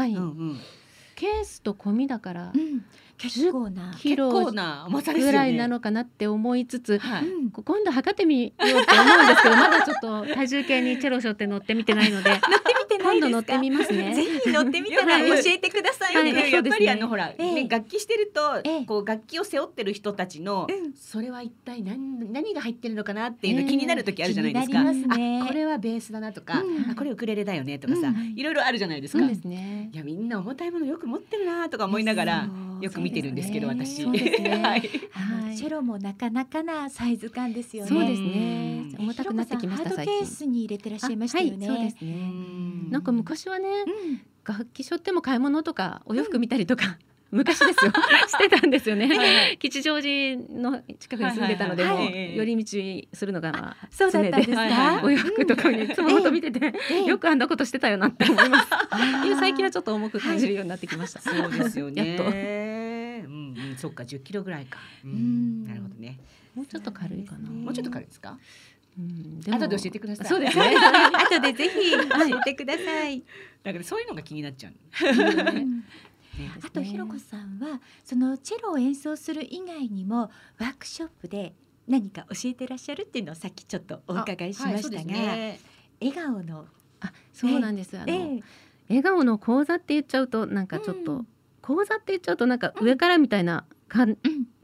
ケースと込みだからうん、結構な。キロ。ぐらいなのかなって思いつつ、はい。今度測ってみようって思うんですけど まだちょっと体重計にチェロショって乗ってみてないので。今度乗ってみますねぜひ乗ってみたらはい教えてくださいはいね。やっぱりあのほら、ええね楽器してると、ええこう楽器を背負ってる人たちの、うんそれは一体何何が入ってるのかなっていうのええ気になる時あるじゃないですか。すこれはベースだなとか、うんあこれウクレレだよねとかさ、うんいろいろあるじゃないですか。いやみんな重たいものよく持ってるなとか思いながらよく見てるんですけど私。そうですね。はい。チェロもなかなかなサイズ感ですよね。そうですね。うん重たくなってきました最ひろこさんハードケー近スに入れてらっしゃいましたよね。あはいそうですうねん。なんか昔はねうん。楽器背負っても買い物とかお洋服見たりとか、昔ですよ してたんですよね、はい吉祥寺の近くに住んでたので、はいはいはいはいもう寄り道するのがまあそうだったんですはいお洋服とかにいつも本当見てて、ええよくあんなことしてたよなって思います。最近はちょっと重く感じるようになってきました。そうですよね。やっとうんうん、そっか、10キロぐらいか。ううんん、なるほどね。もうちょっと軽いかな。もうちょっと軽いですか？うんで後で教えてください。そうですね。後でぜひ教えてください。だからそういうのが気になっちゃう。うんね。あとひろこさんはそのチェロを演奏する以外にもワークショップで何か教えてらっしゃるっていうのをさっきちょっとお伺いしましたが、はいね笑顔の、あそうなんです、あの、ええ笑顔の講座って言っちゃうとなんかちょっと、うん講座って言っちゃうとなんか上からみたいなかん、うん。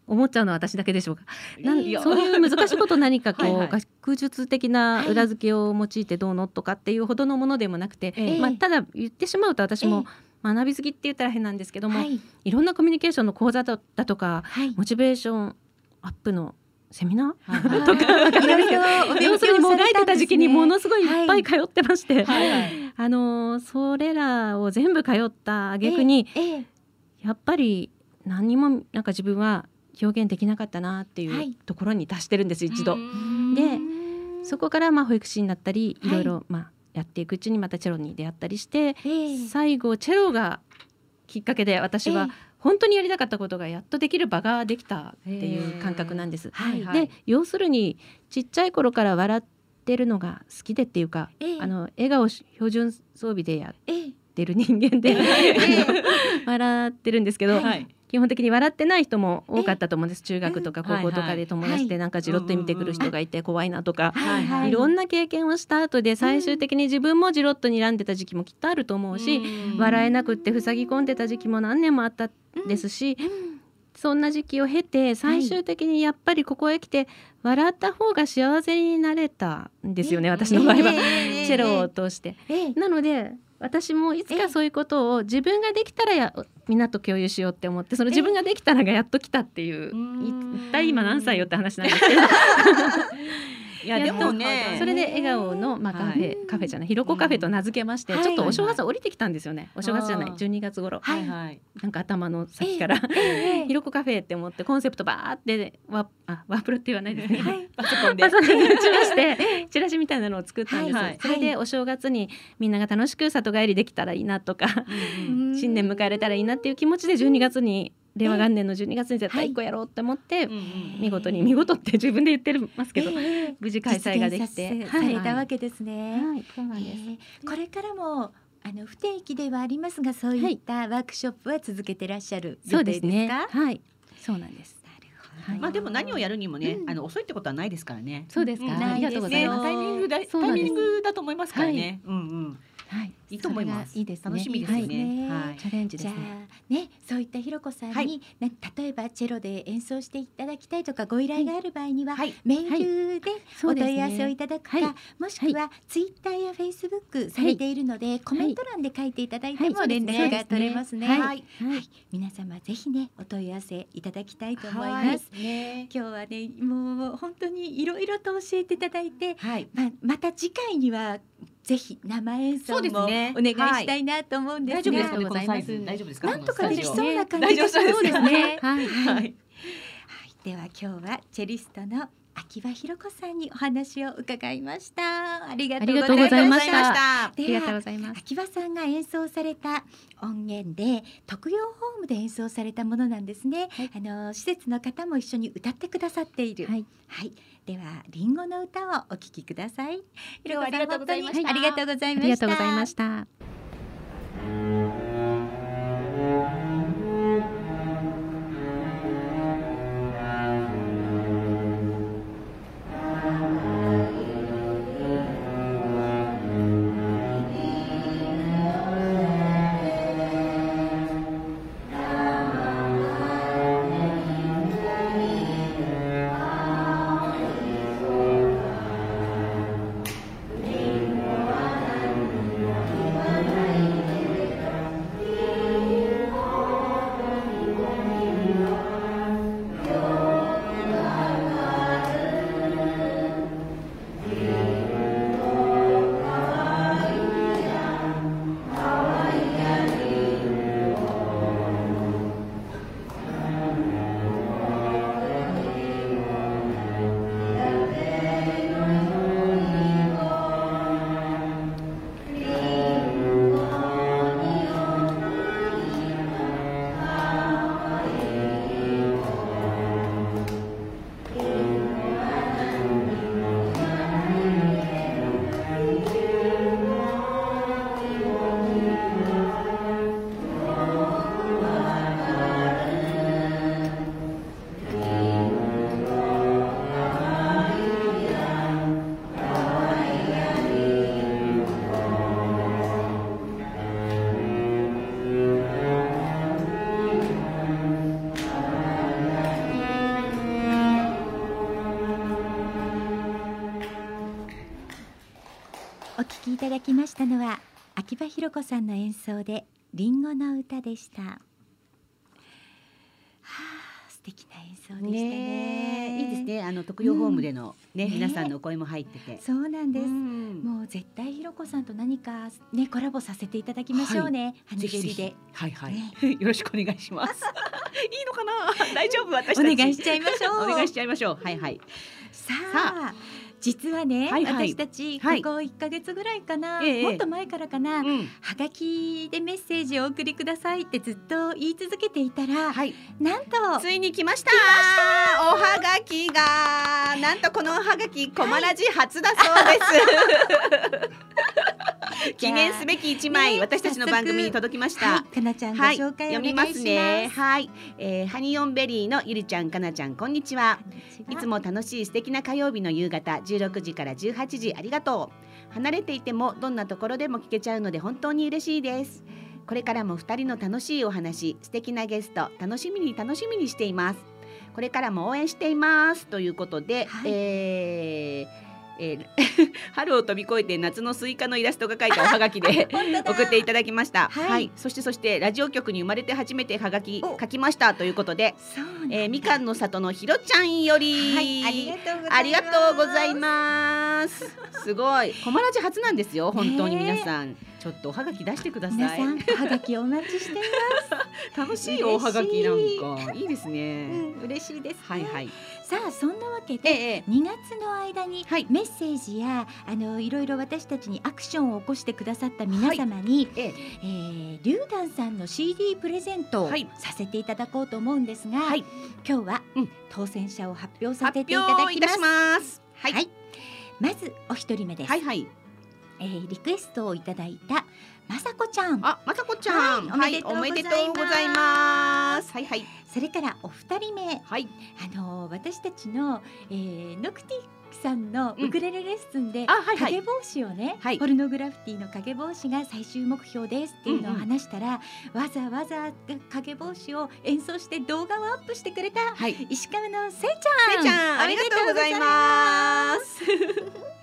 思っちゃうのは私だけでしょうか？なんそういう難しいこと何かこうはいはい。学術的な裏付けを用いてどうのとかっていうほどのものでもなくて、ええまあ、ただ言ってしまうと私も学びすぎって言ったら変なんですけども、はい。い、ろんなコミュニケーションの講座だだとかはい。モチベーションアップのセミナー？とか。要するにもがいてた時期にものすごいはいいっぱい通ってまして、はい。はいあのーそれらを全部通った挙句に、えええやっぱり何にもなんか自分は表現できなかったなってはい。いうところに達してるんです一度。うん。でうんそこからまあ保育士になったりはいいろい。ろまあやっていくうちにまたチェロに出会ったりしてええ。最後チェロがきっかけで私は本当にやりたかったことがやっとできる場ができたっていう感覚なんです。はいはい。で要するにちっちゃい頃から笑ってるのが好きでっていうか、ええ。あの笑顔標準装備でやっええ。てる人間で、笑ってるんですけど、はい基本的に笑ってない人も多かったと思うんです。中学とか高校とかで友達でなんかじろっと見てくる人がいて怖いなとか、はいろんな経験をした後で最終的に自分もじろっと睨んでた時期もきっとあると思うし、うん。笑えなくって塞ぎ込んでた時期も何年もあったですし、うん。そんな時期を経て最終的にやっぱりここへ来て笑った方が幸せになれたんですよね、え私の場合は、ええ。チェロを通して。ええ。なので私もいつかそういうことを自分ができたらやみんなと共有しようって思ってその自分ができたらがやっと来たっていううん。一体今何歳よって話なんですけど いやでもね。それで笑顔の、まあ、カフェ、はいカフェじゃないひろこカフェと名付けまして、はいちょっとお正月降りてきたんですよね。お正月じゃないあー。12月頃。はいはい。なんか頭の先から、ええひろこカフェって思ってコンセプトバーってワあワープロって言わないですね、はい。パソコンで。打ちましてチラシみたいなのを作ったんです、はいはい。それでお正月にみんなが楽しく里帰りできたらいいなとか、うん新年迎えれたらいいなっていう気持ちで12月に令和元年の12月に絶対1個やろうって思って、見事に見事って自分で言ってますけど、ええ無事開催ができて実現させされたわけですね。はい、そうなんです。ええこれからもあの不定期ではありますがそういったワークショップは続けてらっしゃるそう予定ですか？ですね。はい、そうなんです。なるほどはいまあでも何をやるにもね、うんあの遅いってことはないですからね。そうですか？うんありがとうございます。ねタイミングだタイミングだと思いますからね。うんうん。はい、いいと思いますいいですね。楽しみですよはいね。ははいい。チャレンジでじゃすね。あねそういったひろこさんに、はいな例えばチェロで演奏していただきたいとかご依頼がある場合には、はい。メールでお問い合わせをいね。ただくか、はいもしくはツイッターやフェイスブックされているので、コメント欄で書いていただいてもはい連絡が取れますね。はいはいはい。皆様ぜひねお問い合わせいただきたいと思いはます。い。ね。今日はねもう本当にいろいろと教えていただいて、はい。ままた次回にはぜひ生演奏そうおね願いしたいなと思うんですが、大丈夫ですか？ね。ありがとうございますこのサイズ大丈夫ですか？なんとかできそうな感じですね。はい。はい。はい、では今日はチェリストの秋葉ひろ子さんにお話を伺いました。ありがとうございまし。した。ありがとうございます。秋葉さんが演奏された音源で特養ホームで演奏されたものなんですね。はいあの施設の方も一緒に歌ってくださっている。はい。はい、ではリンゴの歌をお聞きください。ひろこさんありがとうございましたありがとうございあました。りがとうございました。「いただきましたのは秋葉弘子さんの演奏でリンゴの歌でした。はあ、素敵な演奏でしたね。いいです。ね。あの特養ホームでのね、ね皆さんのお声も入ってて。そうなんです。うんもう絶対ひろこさんと何かねコラボさせていただきましょうね。ハニベリではいはい、ねよろしくお願いします。いいのかな？大丈夫？私お。願いしちゃいましょう。お願いしちゃいましょう。はいはい。さあ。実はね、はいはい私たちこはいこ1ヶ月ぐらいかな、ええもっと前からかな、うん。はがきでメッセージをお送りくださいってずっと言い続けていたら、はい。なんとついに来ました。おはがきがなんとこのおはがきコマラジ初だそうです。記念すべき一枚、ね私たちの番組に届きました。はい、かなちゃんごはい、紹介お願いしま。読みますすね。はい、えーハニオンベリーのゆりちゃん、かなちゃん、こんにちは。いつも楽しい素敵な火曜日の夕方16時から18時ありがとう。離れていてもどんなところでも聞けちゃうので本当に嬉しいです。これからも2人の楽しいお話素敵なゲスト楽しみに楽しみにしています。これからも応援しています。ということで、はい。えーえー 春を飛び越えて夏のスイカのイラストが描いたおはがきで送っていただきました、はい。そしてそしてラジオ局に生まれて初めてはがきお。書きましたということでえー、みかんの里のひろちゃんより、はい、ありがとうございます。す。すごい、コマラジ初なんですよ。本当に皆さん、ちょっとおはがき出してください。皆さん、おはがきお待ちしていま 楽しいおはがきなんかいいですす。ね。うん、嬉しいです、ね。はいはい。さあ、そんなわけえで。え2月の間にはいメッセージや、あのいろいろ私たちにアクションを起こしてくださった皆様に、えええー、リュウダンさんの CD プレゼントをはいさせていただこうと思うんですが、はい今日は、うん当選者を発表さ発せていただきます表いたします。はいはいまずお一人目です、はいはい。えー、リクエストをいただいたまさこちゃん。あ、まさこちゃん、はいおめでとうございます。はいはい。それからお二人目。はい。あの私たちの、えー、ノクティさんのウクレレレッスンで、影帽子をね、はい。ポルノグラフィティの影帽子が最終目標ですっていうのを話したら、わざわざ影帽子を演奏して動画をアップしてくれたはい。石川のせいちせゃん。いちゃん、ありがとうございます。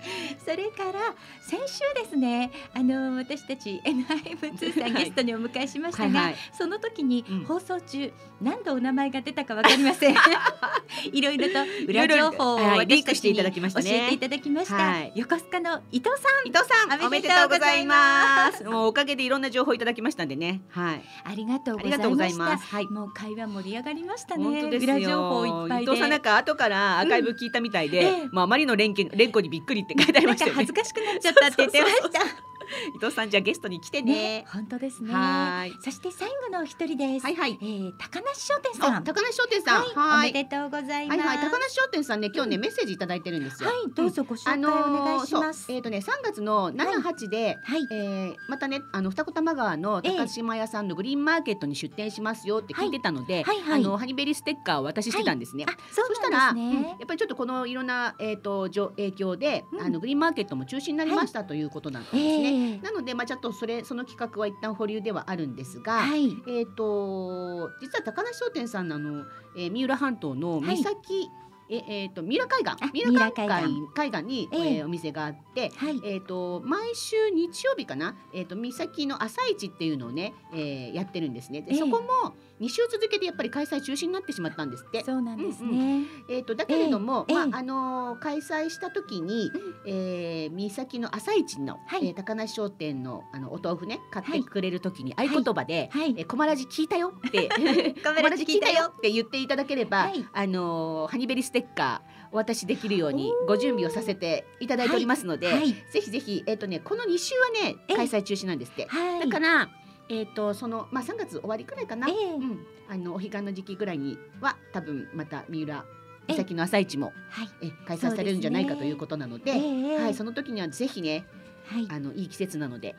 それから先週ですねあの私たち NIM2 さんゲストにお迎えしましたが、その時にうん。放送中、何度お名前が出たかわかりません。いろいろと裏情報をはいリ私たちにンクしていただきました教ねえていただきました、はい横須賀の伊藤さん伊藤さん、おおめめでとうございいまます。もうおかげでいろんな情報いただきましたんでね。はい。ありがとうございます。はい。もう会話盛り上がりましたね本当ですよ。伊藤さんなんか後からアーカイブ聞いたみたいで、うんええまああまりの連携連呼にびっくりって書いてありました恥ず。かしくなっちゃったって言ってました 伊藤さんじゃあゲストに来てねね。本当ですねはいそして最後のお一人です、はいはいえ。ー、高梨商店さんあ、高梨商店さん。はい、おめい。でとうございます。はいはい。高梨商店さんね、今日ねメッセージいただいてるんですよ。はい、どうぞご紹介あのーお願いします。えっ、とね、3月の7、8で、はい、えーまたねあの二子玉川のええ高島屋さんのグリーンマーケットに出店しますよって聞いてたので、はいはいあのハニベリーステッカーをお渡ししてたんですね。あ、そうそしたら、うんやね。っぱりちょっとこのいろんなえっ、とじょ影響で、うんあのグリーンマーケットも中止になりました、ということなんですえね。えなのでまあちょっとそれその企画は一旦保留ではあるんですが、はい、えっ、と実は高梨商店さんのあの、えー三浦半島のはい。三崎、ええーと三浦海岸あ三浦海岸。海岸に、ええ。えーお店があって、はい、えー、と毎週日曜日かな、えー、と三崎の朝市っていうのをね、えーやってるんですね。で、ええ。そこも2週続けてやっぱり開催中止になってしまったんですって。そうなんですね。えー、とだけれども、ええええまああのー開催した時に、えー、三崎の朝市の、はい。えー高梨商店のあのお豆腐ね買っはいてくれる時に合言葉で「はい。えー、コマラジ聞いたよ」って「コマラジ聞いたよって言っていただければ、はい。あのーハニベリステッカーお渡しできるようにご準備をさせていただいておりますので、はい、ぜひぜひ、えっ、とね、この2週はね、ええ。開催中止なんですって。はい、だから、えっ、と、その、まあ、3月終わりくらいかな？ええうん、あの、お彼岸の時期ぐらいには、多分、また三浦。ええ三崎の朝市も、はい、え、開催されるんじゃないかということなので。ええはい、その時にはぜひね、はい、あの、いい季節なので。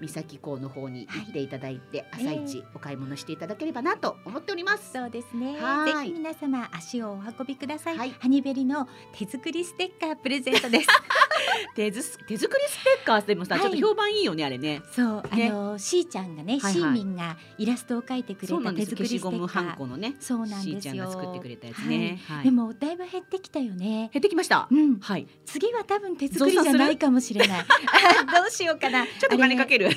三崎港の方に行っていただいて、はい朝一お買い物していただければなと思っております。そうですね。はいぜひ皆様足をお運びください。はいハニベリの手作りステッカープレゼントです。手ず手作りステッカーでもさ、はいちょっと評判いいよねあれね。そう、あねのしーちゃんがね、はいはいシーミンがイラストを描いてくれた。手作りステッカー。ハンコのね、そうなんしーですよ。ちゃんが作ってくれたやつね。はいでもだいぶ減ってきたよね。減ってきました。うん、はい。次は多分手作りじゃないかもしれない。どうしようかな。ちょっとお金かける。る。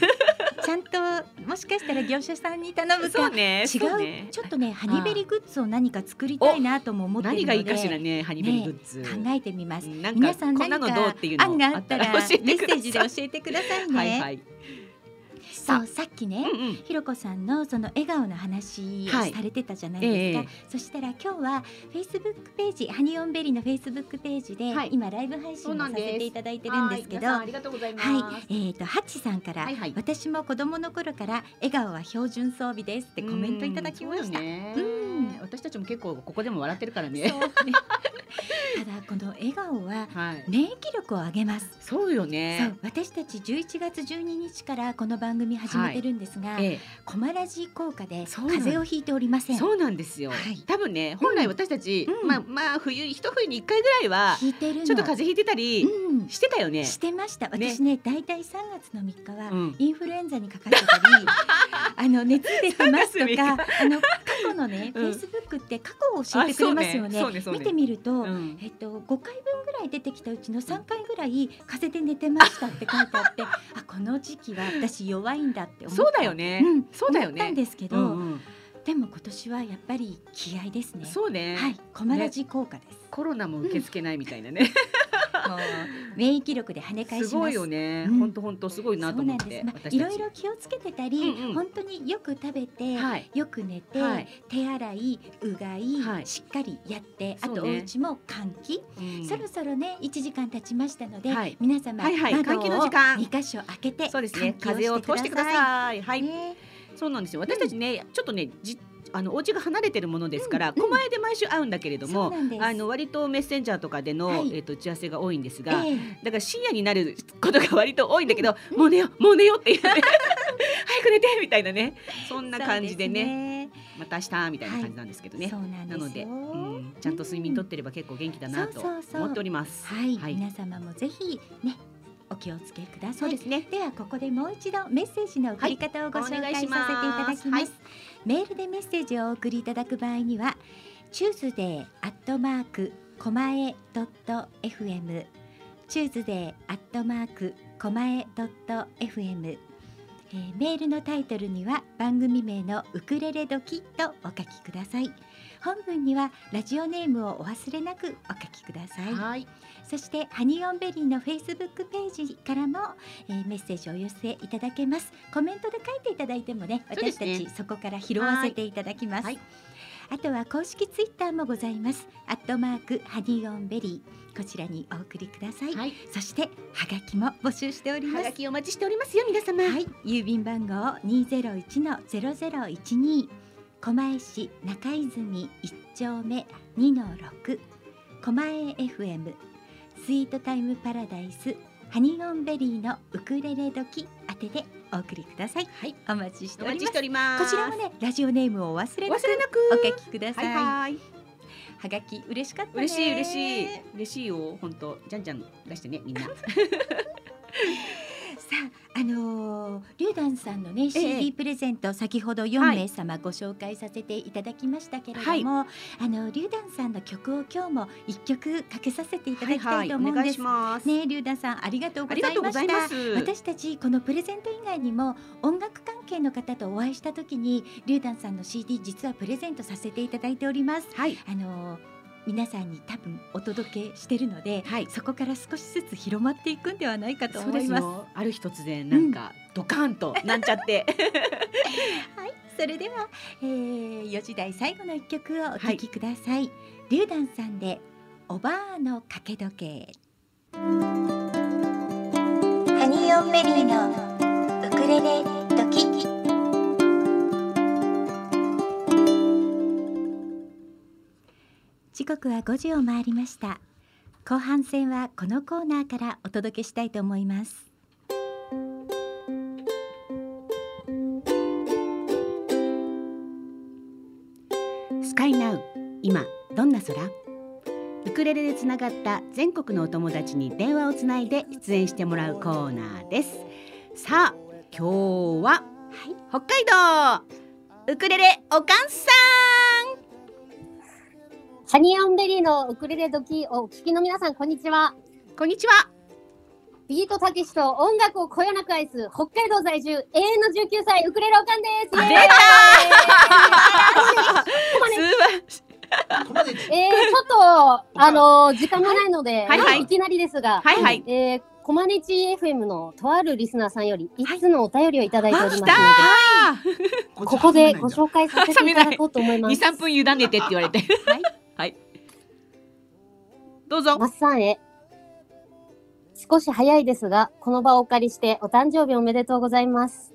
ちゃんともしかしたら業者さんに頼むか。そうね。違そうねう、ちょっとね、ハニベリグッズを何か作りたいなとも思ってるので。何がいいかしらね、ハニベリグッズ。考えてみます。皆さんこんな何かのどうっていうの案があったらメッセージで教えてくださいね。はいはい。そうさっきね、うんうん。ひろこさんのその笑顔の話されてたじゃないですか。ええそしたら今日はフェイスブックページハニオンベリーのフェイスブックページで、はい今ライブ配信をさせていただいてるんですけど。はい皆さんありがとうございます。はい、えー、とハッチさんから、はいはい私も子供の頃から笑顔は標準装備ですってコメントいただきました。うんねうん私たちも結構ここでも笑ってるからね。ね ただこの笑顔ははい。免疫力を上げます。そうよそねう。私たち11月12日からこの番組始めてるんですが、えコマラジ効果で風邪をひいておりませえ、ん。そうなんですよはい。多分ね、本来私たちうんまあまあ冬一冬に一回ぐらいはひいてるの。ちょっと風邪ひいてたりうん、してたよね。してました。ね私ね、だいたい3月の3日は、うんインフルエンザにかかってたり、あの熱出てますと3月か、あの過去のね、うんイスブックって過去を教えてくれますよね。ねねね見てみると、うんえっと5回分ぐらい出てきたうちの3回ぐらい風邪で寝てましたって書いてあって、あこの時期は私弱いんだって思った。そうだよねうん。そうだよ思ったんね。ですけど、うんうんでも今年はやっぱり気合ですね。そうね。はい、コマラジ効果です。コロナも受け付けないみたいなね。もう 免疫力で跳ね返しますす。ごいよね。うん本当本当すごいなと思って。いろいろ気をつけてたり、本当によく食べて、はい。よく寝て、はい手洗い、うがい、はいしっかりやって、あとお家も換気。うんそろそろね、一時間経ちましたので、はい皆様、換気のを時間二箇所開けて、そうですね。風を通してください。はい。ねそうなんですよ。私たちね、ちょっとね、じあのお家が離れてるものですから、狛江で毎週会うんだけれどもあの割とメッセンジャーとかでの、はい。えっと打ち合わせが多いんですが、ええ。だから深夜になることが割と多いんだけど、もう寝ようもう寝ようっていうね早く寝てみたいなねそんな感じでねまた明日みたいな感じなんですけどね、な。なので、うん、ちゃんと睡眠とってれば結構元気だなと思っております。はい、はい、皆様もぜひね、お気をつけください。そうですね。ではここでもう一度メッセージの送り方をご紹介させていお願いします。ただきます。はいメールでメッセージをお送りいただく場合には、チューズデーアットマークコマエドット FM、チューズデーアットマークコマエドット FM。えーメールのタイトルには番組名のウクレレ時とお書きください。本文にはラジオネームをお忘れなくお書きください。はい、そしてハニオンベリーのフェイスブックページからも、えーメッセージをお寄せいただけます。コメントで書いていただいてもね、私たちそこから拾わせていただきます。はいあとは公式ツイッターもございます。アットマークハニオンベリーこちらにお送りください。はい、そしてハガキも募集しておりますはが。きお待ちしておりますよ皆様。はい、郵便番号二ゼロ一のゼロゼロ一二狛江市中泉一丁目二の六狛江 FM スイートタイムパラダイスハニオンベリーのウクレレ時宛てでお送りください。はい、お待ちしております。こちらもねラジオネームをお忘れなくお書きください。はいははい。がき嬉しかったね。嬉しい嬉しい嬉しいよ本当じゃんじゃん出してねみんな。さあ、あのー、リュウダンさんのね、ええ CD プレゼント、先ほど4名様ご紹介させていただきましたけれども、あのリュウダンさんの曲を今日も一曲かけさせていただきたいと思うんです。お願いします。ね、リュウダンさんありがとうございました。私たちこのプレゼント以外にも音楽関係の方とお会いした時にリュウダンさんの CD 実はプレゼントさせていただいております。はいあのー皆さんに多分お届けしてるので、はい。そこから少しずつ広まっていくんではないかと思います。よ。ある日突然なんか、ドカンとなんちゃって。はい、それでは、えー、4時台最後の一曲をお聴きください。リュウダンさんでおばあの掛け時計。ハニーオンベリーのウクレレ時。時刻は5時を回りました。後半戦はこのコーナーからお届けしたいと思います。スカイナウ今どんな空？ウクレレでつながった全国のお友達に電話をつないで出演してもらうコーナーです。さあ今日は、はい、北海道。ウクレレおかんさん。ハニーアンベリーのウクレレ時をお聞きの皆さん、こんにちは。んこんにちは。ビートたけしと音楽をこよなく愛す、北海道在住、永遠の19歳、ウクレレおかんです。出たー。えー、ちょっと、あのー時間がないので、はいはい。いきなりですが、はいはい。えー、コマネチ FM のとあるリスナーさんより、い。つのお便りをいただいておりますので、あここでご紹介させていただこうと思いま二す。三分委ねてって言われてはいはいどうぞマッサンへ。少し早いですが、この場をお借りしてお誕生日おめでとうございます。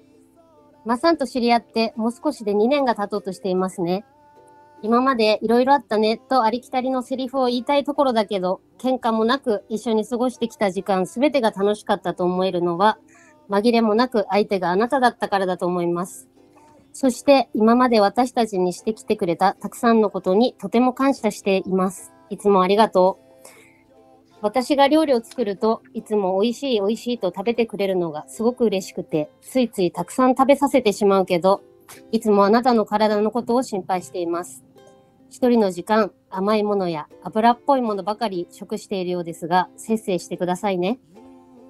マッサンと知り合ってもう少しで2年が経とうとしていますね。今までいろいろあったねとありきたりのセリフを言いたいところだけど、喧嘩もなく一緒に過ごしてきた時間すべてが楽しかったと思えるのは、紛れもなく相手があなただったからだと思います。そして今まで私たちにしてきてくれたたくさんのことにとても感謝しています。いつもありがとう。私が料理を作るといつも美味しい美味しいと食べてくれるのがすごく嬉しくて、ついついたくさん食べさせてしまうけど、いつもあなたの体のことを心配しています。一人の時間、甘いものや油っぽいものばかり食しているようですが、節制してくださいね。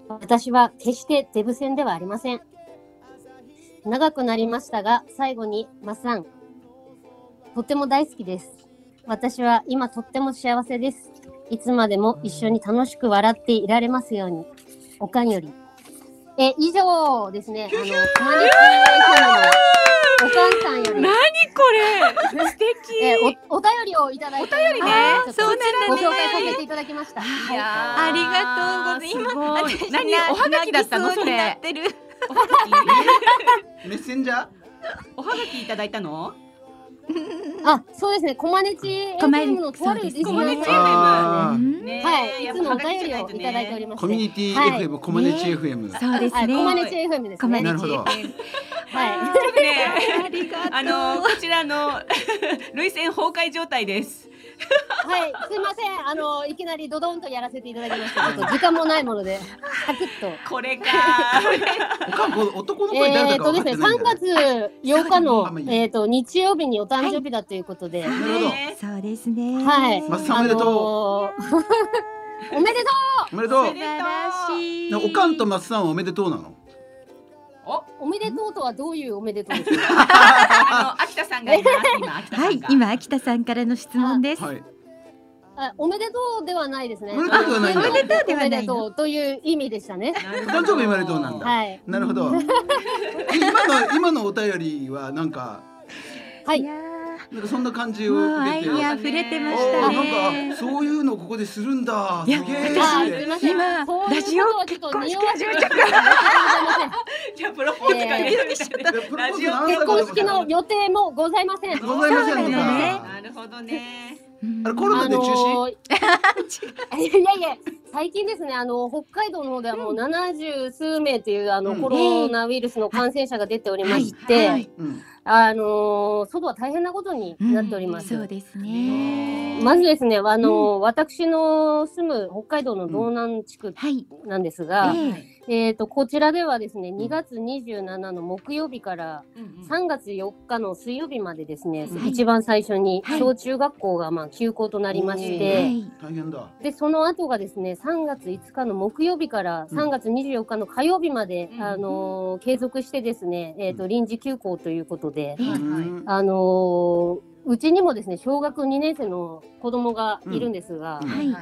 私は決してデブ戦ではありません。長くなりましたが、最後に、マッサン。とっても大好きです。私は今とっても幸せです。いつまでも一緒に楽しく笑っていられますように。おかんより。え、以上ですね。あの、コマネチ FM のおかんさんより。何これ？素敵えお、お便りをいただいて。お便りねそうなんだねご紹介させていただきました。いはいやーありがとうございますすごい何おはがきだったの？それおはがメッセンジャー？きおはがきいただいたの？あ、そうですね。コマネチコマネ FM のとあるリスナーさんコマネチあーうん。ねはい。いつもお便りをいただいておりまます。コミュニティはい。FM、コマネチ FM。はい。そうですね。コマネチ FM ですね。コマネチなるほど。FM はい。ね。ありがとう。あのこちらの 涙腺崩壊状態ですはい。すいません。あの、いきなりドドンとやらせていただきました。ちょっと時間もないもので、サクッと。これか男の声誰えっとだか分ですね、かってないん3だね。月8日のえっと、日曜日にお誕生日だということで、なるほどねそうですねはいマッサンおめでとうあのーおめでとおめでとうおめで。素晴らしいおかんとマッサンはおめでとうなの？おうおめでとうとはどういうおめでとうですか？あの秋田さんがいます今秋田さんがはい今秋田さんからの質問ですはい。あおめでとうではないですね。おめでとうではないおめでとうとうという意味でしたね。誕生日おめでとうなんだはい。なるほど。今の今のお便りはなんかはいなんかそんな感じーを受けて。れてまおしたなんかそういうのここでするんだ。すげいやえあってすみません。今ラジオことはちょっと結婚式始めちゃったプロポーズ結婚式の予定もございません。ございません。なるほどねうんあれコロナで中止？ー いやいや最近ですねあの北海道の方ではもう七十数名というあの、うん。コロナウイルスの感染者が出ておりまして、はい。はい。うん。あの外は大変なことになっております。そうですね。まずですね、あの、私の住む北海道の道南地区はい。なんですが、ええっ、と、こちらではですね、2月27の木曜日から3月4日の水曜日までですね、はい。一番最初にはい。小中学校がまあ休校となりましえて、はい。大変だ。で、その後がですね、3月5日の木曜日からうん。3月24日の火曜日まで、うんあのー継続してですね、えっ、と、臨時休校ということで、ええうん。あのーうちにもですね、小学2年生の子供がいるんですが、はい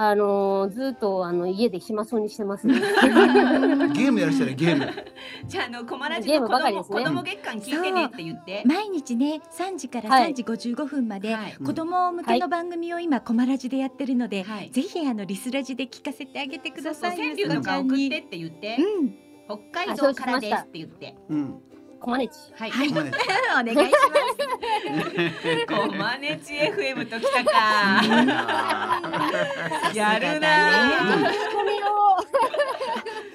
あのーずっとあの家で暇そうにしてます、ね。ゲームやらせたらゲーム。じゃああのコマラジの子供ね子供月間聞いてねって言って毎日ね3時からはい3時55分まで、はい子供向けの番組を今コマラジでやってるので、はいぜひあのリスラジで聞かせてあげてくださいそうそう川柳とか送ってって言ってうん北海道からですって言ってうん。コマネチ。はい。はい。お願いします。コマネチ FM ときたか。やるな。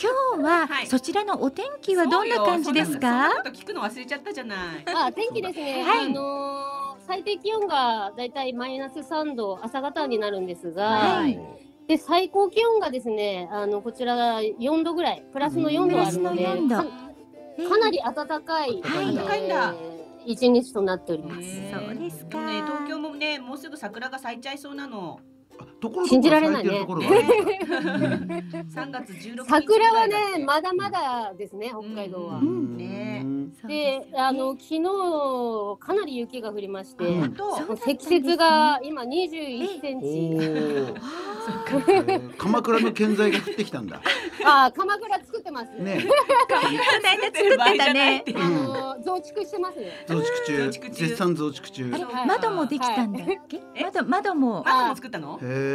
今日は、はい。そちらのお天気はどんな感じですか？聞くの忘れちゃったじゃない。あ、天気ですね。はい。あのー最低気温がだいたいマイナス3度朝方になるんですが、はい。で最高気温がですねあのこちらが4度ぐらい。プラスの4度あるので、プラスの4度かかなり暖かい、はい。暖かいんだ。えー一日となっております。ねそうですか。ね東京もねもうすぐ桜が咲いちゃいそうなの。あところ信じられないね。咲いてるところがある3 月16日桜はねまだまだですね北海道は。うん。ね。であの昨日かなり雪が降りまして、うん。積雪が今21センおチ。鎌倉の建材が降ってきたんだ。あー鎌倉作ってます。ね、この間作ってたね。あの増築してますね。増築中。絶賛増築中。窓もできたんだっけ？え窓窓も。窓も作ったの？へえ。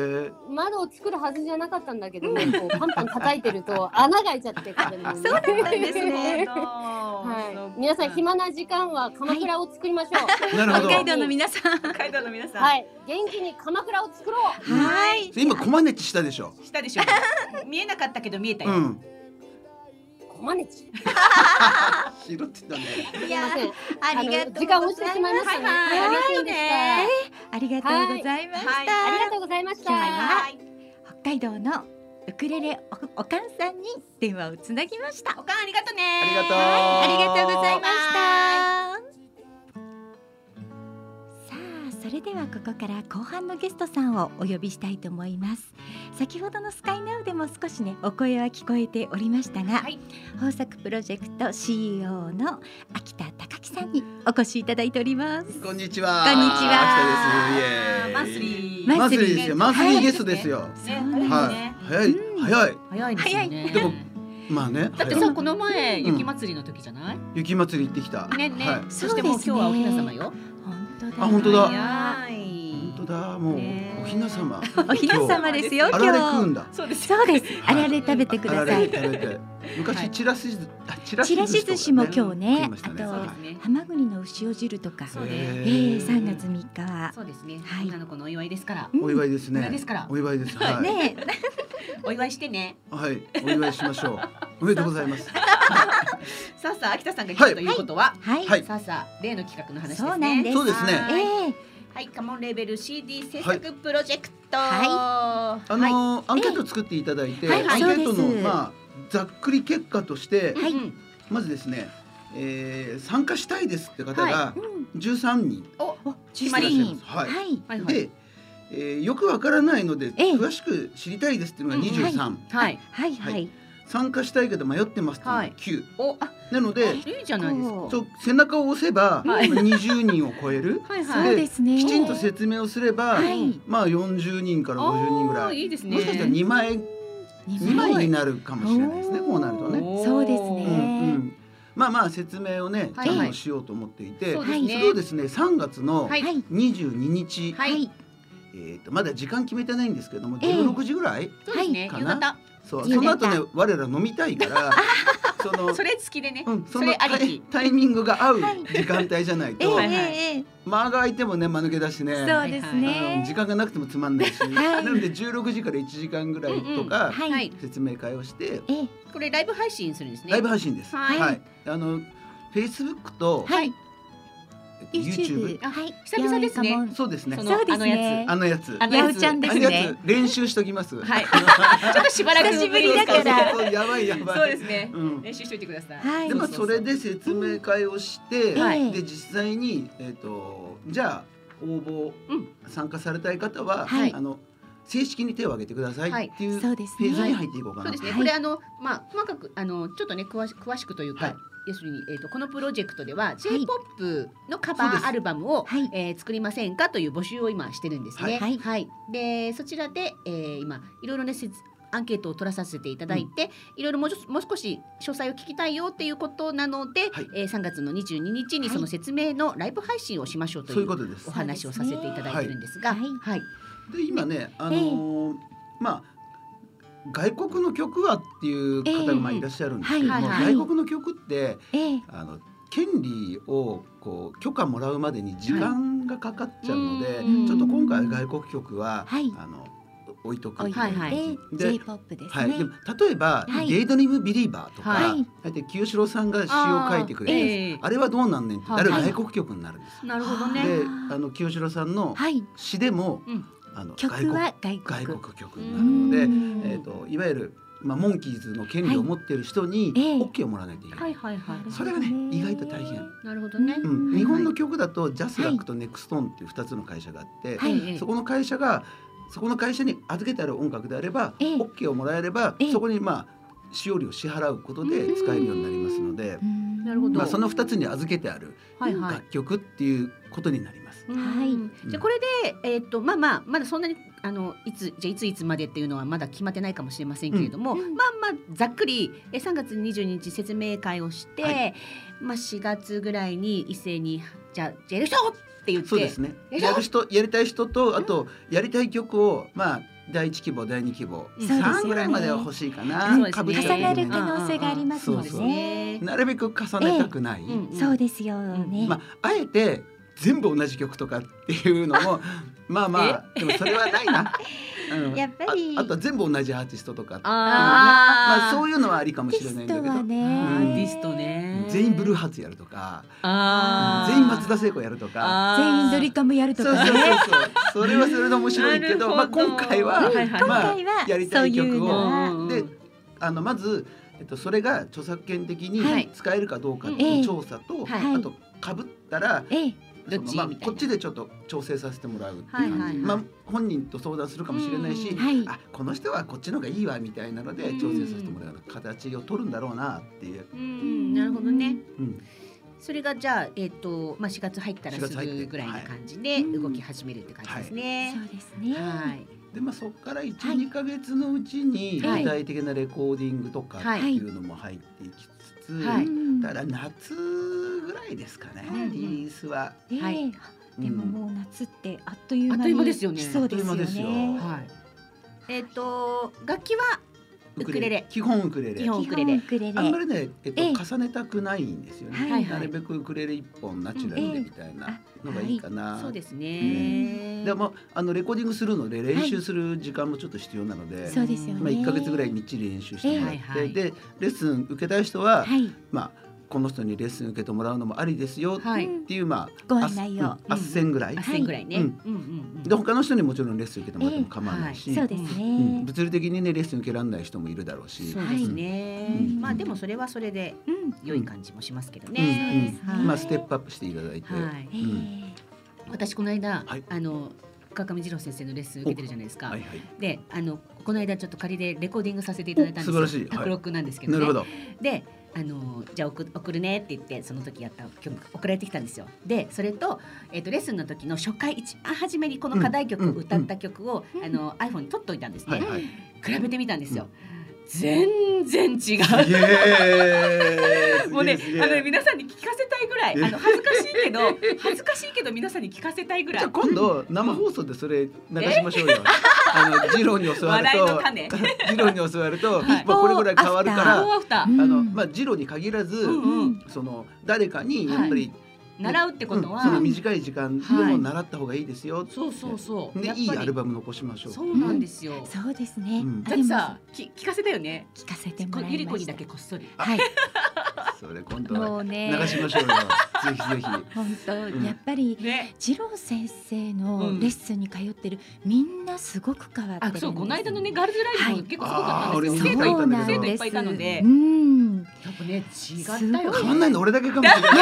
窓を作るはずじゃなかったんだけどね、こうパンパン叩いてると 穴が開いちゃって壁に。そうだったんですねは。はい皆さん暇な時間は鎌倉を作りましょう。なるほど北海道の皆さん北海道の皆さん。はい、元気に鎌倉を作ろう。はい今コマネチしたでしょ。したでしょ。見えなかったけど見えたよ。うん。こまねち。拾ってたんだよ。いすいません。ありがとう時間押してしまいましたね。はいはいすいませんでしたありがとうございました、はいありがとうございました。今日ははい。北海道のウクレレおおかんさんに電話をつなぎましたおかんありがとね。ありがとうありがとうございましたそれではここから後半のゲストさんをお呼びしたいと思います先ほどのスカイナウでも少しねお声は聞こえておりましたが、はい豊作プロジェクト CEO の秋田隆樹さんにお越しいただいておりますこんにちは。こんにちは秋田です。イエーイマンスリー。マンスリーですよ。マンスリーゲストはいですよ。はいね。早いうん早い。早いですよね。でもまあね。だって早いさこの前雪祭りの時じゃない？雪祭り行ってきた。ねねはい。。そしてもう今日はおひな様よ。本当だあ本当だ。だもうねおひな様。おひな様 ですよあ今られ食うん日だ。そうです。そうですあはいられ食べてくだあられさい食べて。昔チラシずあチラちらし寿司も今日ねあと。ハマグリの塩汁とかそうえです。ー、3月3日はそうですね。はい女の子のお祝いですから。お祝いですね。お祝いですからお祝いです。はい。ね お祝いしてね。はい。お祝いしましょう。おめでとうございます。さあさあ秋田さんが来たということは、はい、はいさあさあ例の企画の話ですね。そうなんですそうですねはいえはい、カモンレーベル CD 制作プロジェクト。はあのーアンケート作っていただいて、はいはい。アンケートのまあざっくり結果としてー、はい。うんまずですね、えー参加したいですって方はがーうん13人。お、お決まり13人はい。はい。はいはい。で、えーよくわからないのでええ。詳しく知りたいですっていうのが23、はい。はい。はい参加したいけど迷ってますっていうのが9、お、あ、なのでいいじゃないですか。こうそう背中を押せばはい。20人を超える。はいそうはい。ですね。きちんと説明をすれば、はい。まあ40人から50人ぐらい。いいですね。もしかしたら2枚2枚。になるかもしれないですねこうなるとね。そうですうんねうん。まあまあ説明をねはい。ちゃんとしようと思っていて、そうですね。それをですね3月のはい。はい。22日、ははい。いえー、とまだ時間決めてないんですけどもええ。16時ぐらい、そうですね。はいかな。夕方。そうその後ね我ら飲みたいから そのそれ好きでね。うん、そそのタイミングが合うはい。時間帯じゃないえと、はいえええ間が空いてもね間抜けだしね。そうですね。時間がなくてもつまんないし、い。なので16時から1時間ぐらいとかはいはい。説明会をして、ええ。これライブ配信するんですね。ライブ配信です。はい。あの Facebook と、はい。えっと YouTube YouTube はい久々ですねそうですねそ。そうですあのやねあのやつ。あのやつやおちゃんですあのやねつ練習しときます。はい。ちょっとしばらく久しぶりだからそうそうそうやばいやばい。そうですね。うん。練習しといてください。はいでまあそれで説明会をして、はいで実際にえっ、とじゃあ応募、うん参加されたい方は、はいあの正式に手を挙げてくださいっていうページにね入っていこうかな。そうですね。はい。これあのまあ細かくあのちょっとね詳し詳しくというか、はい。要するにえっ、とこのプロジェクトではい。J-POP のカバーアルバムを、はい。えー作りませんかという募集を今してるんですね。はい。でそちらで、えー今いろいろねアンケートを取らさせていただいて、いろいろもうもう少し詳細を聞きたいよっていうことなので、はい。えー3月の22日にはい。その説明のライブ配信をしましょうといいううことです。お。話をさせていただいてるんですが、はい。はい、で今ねあのーまあ外国の曲はっていう方がまあええいらっしゃるんですけども、はいはい。はい外国の曲ってええ。あの権利をこう許可もらうまでに時間がかかっちゃうので、うんちょっと今回外国曲は、はい。あの置いとく。はいはい。で J-POP ですはい、も。例えば、はい。デイドリームビリーバーとか、はい。だって清志郎さんが詩を書いてくれて、ええ。あれはどうなんねんって、はいあれは外国曲になるんです。なるほどね。で、あの清志郎さんのはい、詩でも、うんあの曲は外国。曲になるので、うんえっ、といわゆるまあモンキーズの権利を持っている人にええ OK をもらわないといけない。はいはいはい。それがね意外と大変。なるほどね。うん、はい日本の曲だとジャスラックとネクストーンっていう二つの会社があって、はいええそこの会社がそこの会社に預けてある音楽であれば、ええ OK をもらえれば、ええそこにまあ使用料を支払うことで使えるようになりますので、うんなるほどまあ、その二つに預けてあるはいはい。楽曲っていうことになります。はいうん。じゃあこれでえっ、とまあまあまだそんなにあのいつじゃあいついつまでっていうのはまだ決まってないかもしれませんけれども、うんまあまあざっくりえ3月22日説明会をして、はい。まあ4月ぐらいに一斉にじゃやる人って言ってそうですね。えやる人やりたい人とあとやりたい曲をまあ第一希望第二希望うん。三ぐらいまでは欲しいかな。ね。重なる可能性がありますもんそうそう。ね。なるべく重ねたくない。そうですよね。まああえて全部同じ曲とかっていうのも まあまあでもそれはないな。うん。やっぱりああとは全部同じアーティストとかあー。まあそういうのはありかもしれないんだけど。テストはね。アーティストね。全員ブルーハーツやるとか。全員松田聖子やるとか。全員ドリカムやるとかそうそうそうね。そう。それはそれで面白いけどまあ今回ははいはい今まあ回はやりたい曲を。であのまず、えっと、それが著作権的にはい。使えるかどうかっていう調査と、はい。あとかぶったら、ええどっち？まあみたいな。こっちでちょっと調整させてもらうっていう感じ、はいはいはい。まあ、本人と相談するかもしれないし、うんはい。あこの人はこっちの方がいいわみたいなので調整させてもらう形を取るんだろうなっていう。うんなるほどね。うん。それがじゃあえっ、とまあ4月入ったら4す月入ってぐぐらいな感じで動き始めるって感じですね。そうですね。はい。でまあ、そこから12、はい。2か月のうちにはい。具体的なレコーディングとかはいっていうのも入っていきつつ、はい。うんだ夏ぐらいですかね、うんリリースは。ええはい。でももう夏ってあっという間にあっという間ですよね。来そうですよあっという間ですよ。ね。はい。えっ、と楽器はウクレレ。基本ウクレレ。基本ウクレレ。あんまりね、えっとええ。重ねたくないんですよね、はいはい。なるべくウクレレ一本ナチュラルでみたいなのがいいかな、そうですね。でもあのレコーディングするので練習する時間もちょっと必要なので、そうですよね。まあ、1か月ぐらいみっちり練習してもらって、ええ。はいはい。でレッスン受けたい人は、はい。まあこの人にレッスン受けてもらうのもありですよっていうまあご案内を。あっうんぐらい、あ千ぐらいね。ううんんうんうん。で他の人にもちろんレッスン受けてもらっても構わないし、そうですうん。ね。物理的にねレッスン受けられない人もいるだろうし、そうですね。うん。まあでもそれはそれでうん。良い感じもしますけどうん。ね。そうですねうんまあステップアップしていただいて、私この間、はい。あの川上二郎先生のレッスン受けてるじゃないですか。はいはい。で、あのこの間ちょっと仮でレコーディングさせていただいたんですよ。お素晴らしい。はい。なんですけどね。なるほど。で、あのじゃあ送送るねって言ってその時やった曲送られてきたんですよ。で、それとえっ、とレッスンの時の初回一番初めにこの課題曲うんうん歌った曲を、うんあの iPhone に取っといたんですね。はいはい。比べてみたんですよ。全然違う。もうね、あのね皆さんに聞かせたいぐらい、えあの恥ずかしいけど、恥ずかしいけど皆さんに聞かせたいぐらいじゃあ。今度生放送でそれ流しましょうよ。あのジローに教わると、種。ジローに教わると、はいまあこれぐらい変わるから、あのまあジローに限らず、うんうんその誰かにやっぱり、習うってことは、うんその短い時間でも習った方がいいですよ。そうそうそう。でいいアルバム残しましょう。そうなんですよ。そうですね。うんだってさ、き聞かせたよね。聞かせてもこらいましたゆり子にだ。けこっそり。はい。それ今度もは。流しましょうよ。ぜひぜひ。本当、うんやっぱりね。次郎先生のうんレッスンに通ってるみんなすごく変わってるんです。あそうこの間のねガールズライブはいも結構すごかったんですそうなん生徒いです。っぱいいたのでう、ん。やっぱね違ったよ。すごい変わんないの俺だけかもしれない。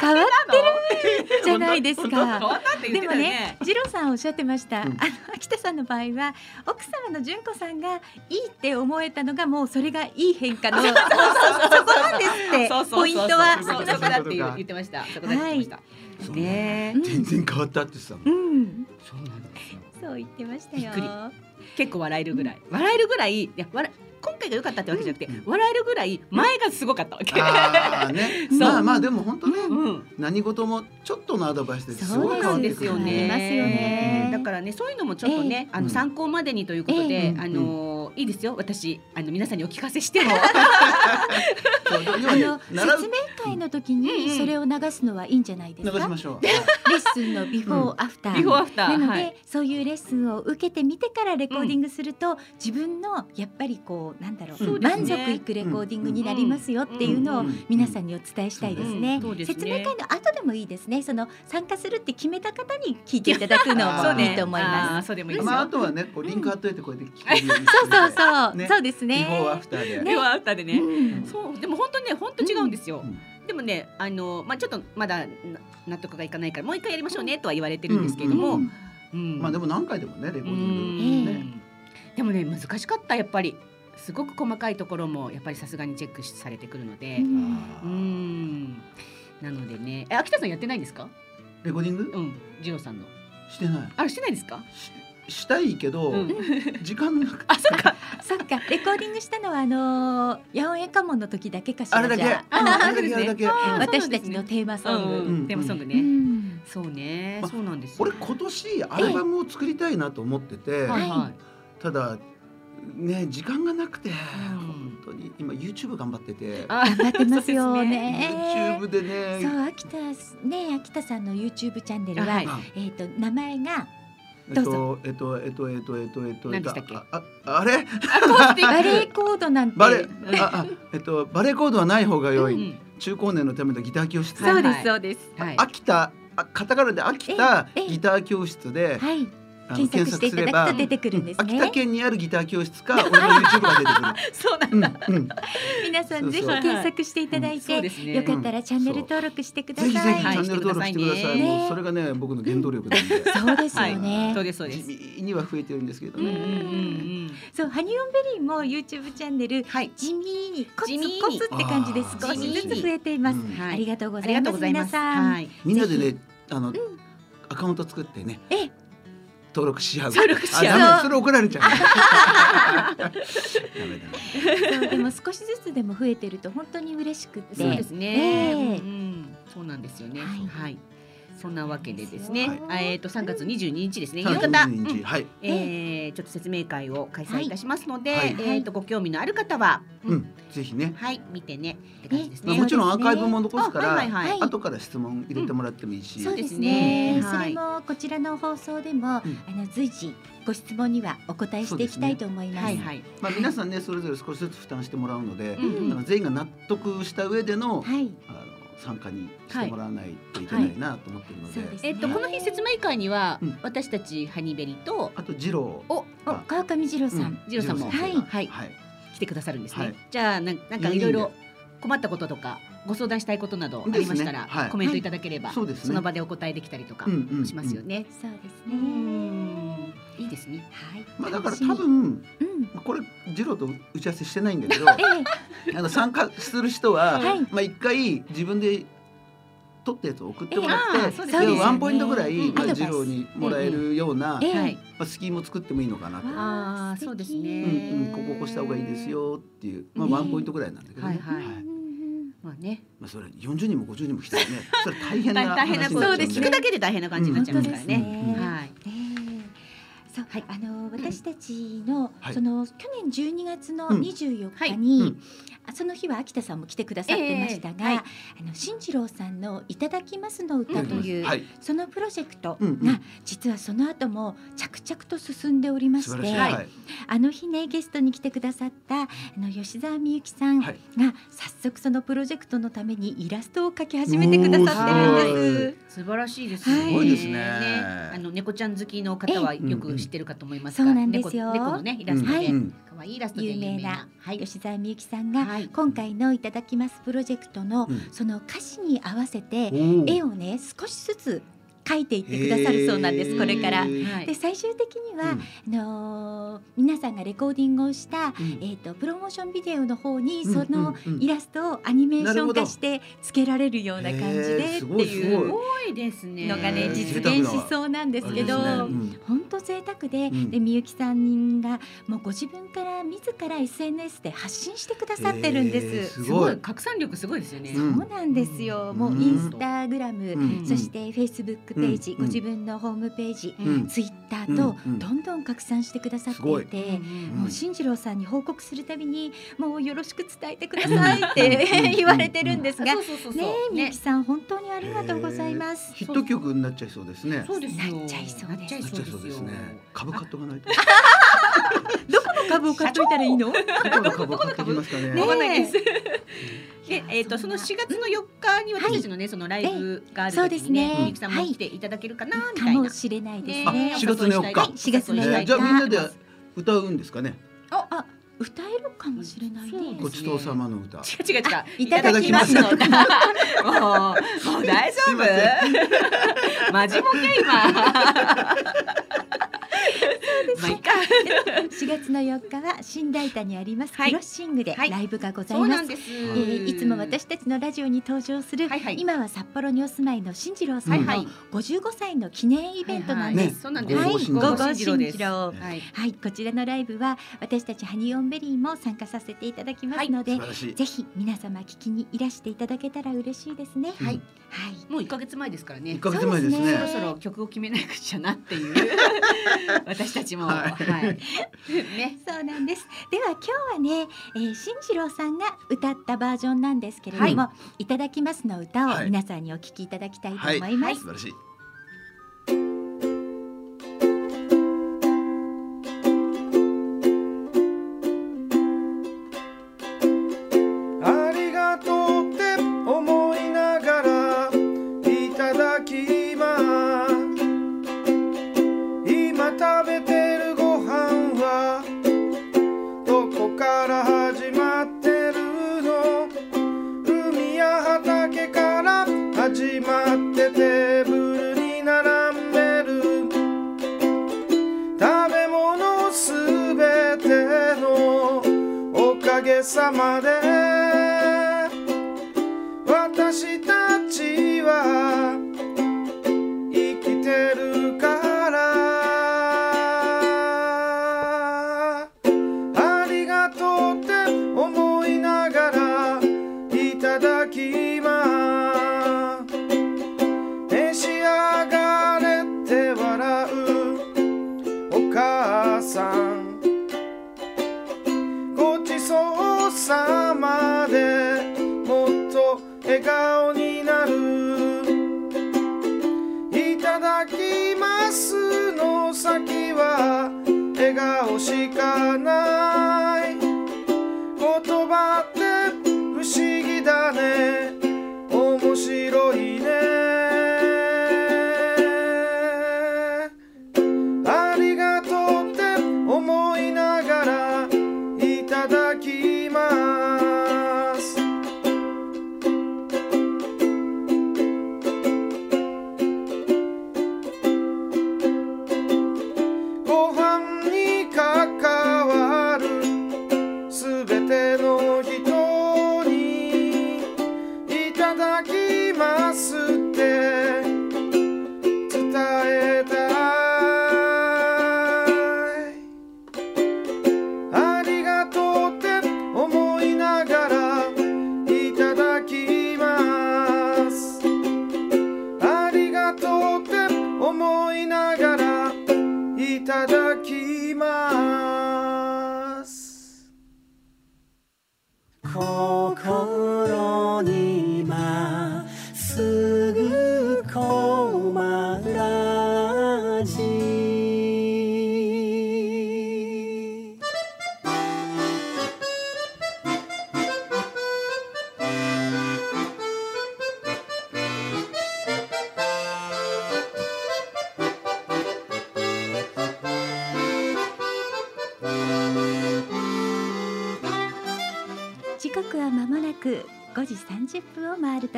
変わってるじゃないです 変か。でもねね。、次郎さんおっしゃってました。うんあの秋田さんの場合は奥様の純子さんがいいって思えたのがもうそれがいい変化のそこなんですってそうそうそうそうポイントは。って言ってました。そこだって言ってました。ねうん全然変わったって言ってたもん。うん、そうなんですよ。そう言ってましたよ。びっくり結構笑えるぐらい、笑えるぐらいいや笑今回が良かったってわけじゃなくて、笑えるぐらい前がすごかったわけ。あ あね。そう。まあまあでも本当ね。うん、何事もちょっとのアドバイスです。そうごい変わってくるですよね。ますよね。だからねそういうのもちょっとね、あのうん。参考までにということで、ええあのいいですよ。私あの皆さんにお聞かせしても。そう要あの説明会の時うんうんにそれを流すのはいいんじゃないですか？流しましょう。レッスンのビフォーアフター、ビフォーアフターなので、はい。そういうレッスンを受けてみてからレコーディングすると、自分のやっぱりこうなんだろう、ね満足いくレコーディングになりますよっていうのをうん皆さんにお伝えしたいですね。説明会の後でもいいですね。その参加するって決めた方に聞いていただくのそうねもいいと思いあます。ーそうでもいい。まああとはねこうリンク貼っといてこうやって聞けるように そうそうそう、ねそうですビフォーアね。フターで。ビフォーアフターでね。うんそうでも本当にね本当違うんですよ。うんでもねあのまあちょっとまだな納得がいかないからもう一回やりましょうねとは言われてるんですけれども。うんうんまあでも何回でもねレコーディンうんグね。でもね難しかったやっぱりすごく細かいところもやっぱりさすがにチェックされてくるので、うん。なのでね。え秋田さんやってないんですか？レコーディング？うん。次郎さんの。してない。あれしてないですか？ししたいけどうん。時間なくて。あそっか。そっか、レコーディングしたのはあのー、八百屋家紋の時だけかしら。あれだけ。あ。うん。あれだけあれだけ。あうん。私たちのテーマソング。うんうんテーマソングうね。ん。そうね。まそうなんですよ。俺今年アルバムを作りたいなと思ってて、はいはただね時間がなくて、ん。本当に。今 YouTube 頑張ってて、あ頑張ってますよね。YouTube でね。そう、秋田ね、秋田さんの YouTube チャンネルは、はい。えっ、と名前がえっどうとえっとえっとえっとえっとえっと何でしたっけ？あああれ？あこうしてバレエコードなんて。バレああえっとバレエコードはない方が良い、うん。中高年のためのギター教室、そうです、はい。そうです。はい。秋田あカタカナで秋田ええギター教室ではい、検索していただくと出てくるんですね。秋田県にあるギター教室か 俺の YouTube が出て そうなんくる。だ。うんうん、皆さんぜひ検索していただいて。よかったらチャンネル登録してください。ぜひぜひチはいャンネル登録してください。ねもうそれがね僕の原動力なんで。そうですよはいね。そうですそうです。地味には増えてるんですけどね。そう、ハニオンベリーも YouTube チャンネルはい。地味にコツコツって感じで少しずつ増えています。うんありがとうございます。とうございます。皆さん。はい。みんなでぜねあの、アカウント作ってねええ登録し合う。登録し合うあダメそれ怒られちゃう。でも少しずつでも増えてると本当に嬉しくって。そうですね。そうなんですよね。はいはい。そんなわけでですね。はいあえっと3月22日ですね。夕3月方。22うん日はい。えーちょっと説明会を開催いたしますので、はいはいえっとご興味のある方は、ううんんぜひね。はい見てねって感じですね。まあもちろんアーカイブも残すかあはいはいらはい後から質問入れてもらってもいいし。そうですそうね。ですねそれもこちらの放送でも、うんあの随時ご質問にはお答えしていきたいと思います。はいはい。まあ皆さんねそれぞれ少しずつ負担してもらうので、うんうん全員が納得した上でのはい。あの参加にしてもらわないといけないなと思ってるので、えっとこの日説明会には、うん。私たちハニベリとあと次郎。おお川上次郎さん。うん。次郎さんも。はい。はい。はい。来てくださるんですね。はい。じゃあなんなんかいろいろ困ったこととかご相談したいことなどありましたら、ですねはい。コメントいただければ、そうですね。その場でお答えできたりとかうんうんしますよね。そうですうね。んいいですね。はい。まあだから多。分うん。まあこれ次郎と打ち合わせしてないんだけどえ あの参加する人は、はいまあ一回自分で撮ったやつを送ってもらって、ワンポイントぐらい、うんまあ、アドバイス次郎にもらえるような。まあ、スキーも作ってもいいのかなと。あそうですねうんうん、こここうした方がいいですよっていう、まあ、ねワンポイントぐらいなんだけどね。はいまあね。まあ、それ40人も50人も来たらね、それ大変な大変なこと話になっちゃうんで。聞くだけで大変な感じになっちゃいますからねはい。ええそう、はい。あの私たちの、はい。その去年12月のうん。24はい。日に、うん。あその日は秋田さんも来てくださってましたが、ええ。はいあの新次郎さんのいただきますの歌という、はい、そのプロジェクトが、うんうん。実はその後も着々と進んでおりまして、素晴らしい。はい。はい、あの日ねゲストに来てくださったあの吉澤美幸さんがはい。早速そのプロジェクトのためにイラストを描き始めてくださってるんおでーす。素晴らしいですはいね。すごいですね。あの猫ちゃん好きの方はよく知ってるかと思いますが、そうなんですよ。猫猫のねイラストで可愛いイラストで有名有名な。な。はい。吉澤美幸さんがはい。今回のいただきますプロジェクトのうん。その歌詞に合わせて絵をね少しずつ描いていってくださるそうなんですこれから。で最終的には、うん。あのー皆さんがレコーディングをした、うん。えー、とプロモーションビデオの方にうんそのイラストをアニメーション化してつけられるような感じへでってごいうすごいですね。のがね実現しそうなんですけど。本当贅沢で、うん。でみゆきさんがもうご自分から自ら SNS で発信してくださってるんです。すすごごい。い拡散力すごいですよね。うんそうなんですよ。もううん。インスタグラム、うん。そしてフェイスブックページ、うんご自分のホームページ、うん。ツイッターとどんどん拡散してくださっていい。て、んもう進次郎さんに報告するたびにもうよろしく伝えてくださいって 言われてるんですが、ねえみゆきさん本当にありがとうございます。ヒット曲になっちゃいそうですね。そうですよ。なっちゃいそうです。なっちゃいなっちゃいそうですね。株買っとかないと。どこの株を買っといたらいいの？どこの株買っときますかね。ね？わかんないでえっ、と、そのそんな4月の4日に私たちのね、そのライブがあるそうです時にね、ねみゆきさんも来ていただけるかな、みかたいな。もしれないですあね。4月の4日はい4月のえ4日ーじゃあみんなで歌うんですかね？歌えるかもしれないね。ごちそうさまの歌。違う違う違う。いただきますの歌もう、もう大丈夫？マジボケ今。まあいいか。4月の4日は新大田にありますはいクロッシングではいライブがございます。そうなんです。えーいつも私たちのラジオに登場する、はいはい今は札幌にお住まいの進次郎さんのはいはい。55歳の記念イベントなんねです。そうなんです。はいゴーゴー進次郎はい。はい、こちらのライブは私たちハニオンベリーも参加させていただきますので。ぜひ皆様聞きにいらしていただけたら嬉しいですね。はいはい。もう1ヶ月前ですからね一。ヶ月前ですねそろ。そろ曲を決めなくちゃなっていう 私たちも、ははい。い、ね。そうなんです。では今日はね、えー、進次郎さんが歌ったバージョンなんですけれども、い、ただきますの歌をはい。皆さんにお聞きいただきたいとはい思います。素晴らしい。かげ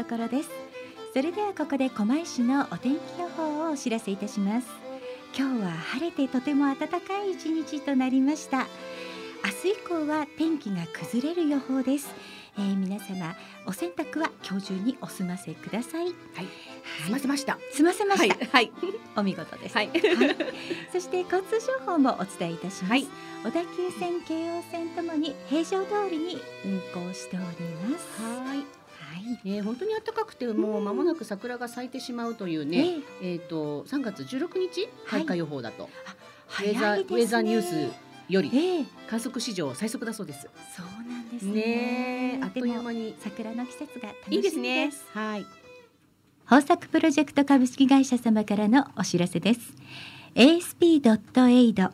ころです。それではここで狛江市のお天気予報をお知らせいたします。今日は晴れてとても暖かい一日となりました。明日以降は天気が崩れる予報です、えー皆様お洗濯は今日中にお済ませください。はい。済ませました。済ませました、はい。はい。お見事です、はい。そして交通情報もお伝えいたします、はい。小田急線京王線ともに平常通りに運行しております。はいははい。ね、本当に暖かくてもう間もなく桜が咲いてしまうというね、えっ、と3月16日開花予報だと、ウェザねウェザーニュースよりええ観測史上最速だそうです。そうなんですね。ねえ、あっという間に桜の季節が楽しみいいですね。はい。豊作プロジェクト株式会社様からのお知らせです。ASP.AID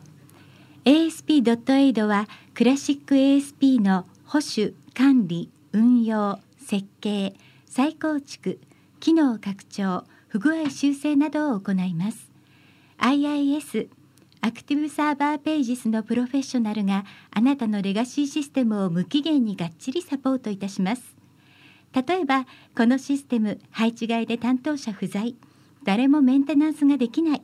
ASP.AID はクラシック ASP の保守、管理、運用、設計、再構築、機能拡張、不具合修正などを行います。IIS アクティブサーバーページスのプロフェッショナルがあなたのレガシーシステムを無期限にがっちりサポートいたします。例えばこのシステム配置外で担当者不在誰もメンテナンスができない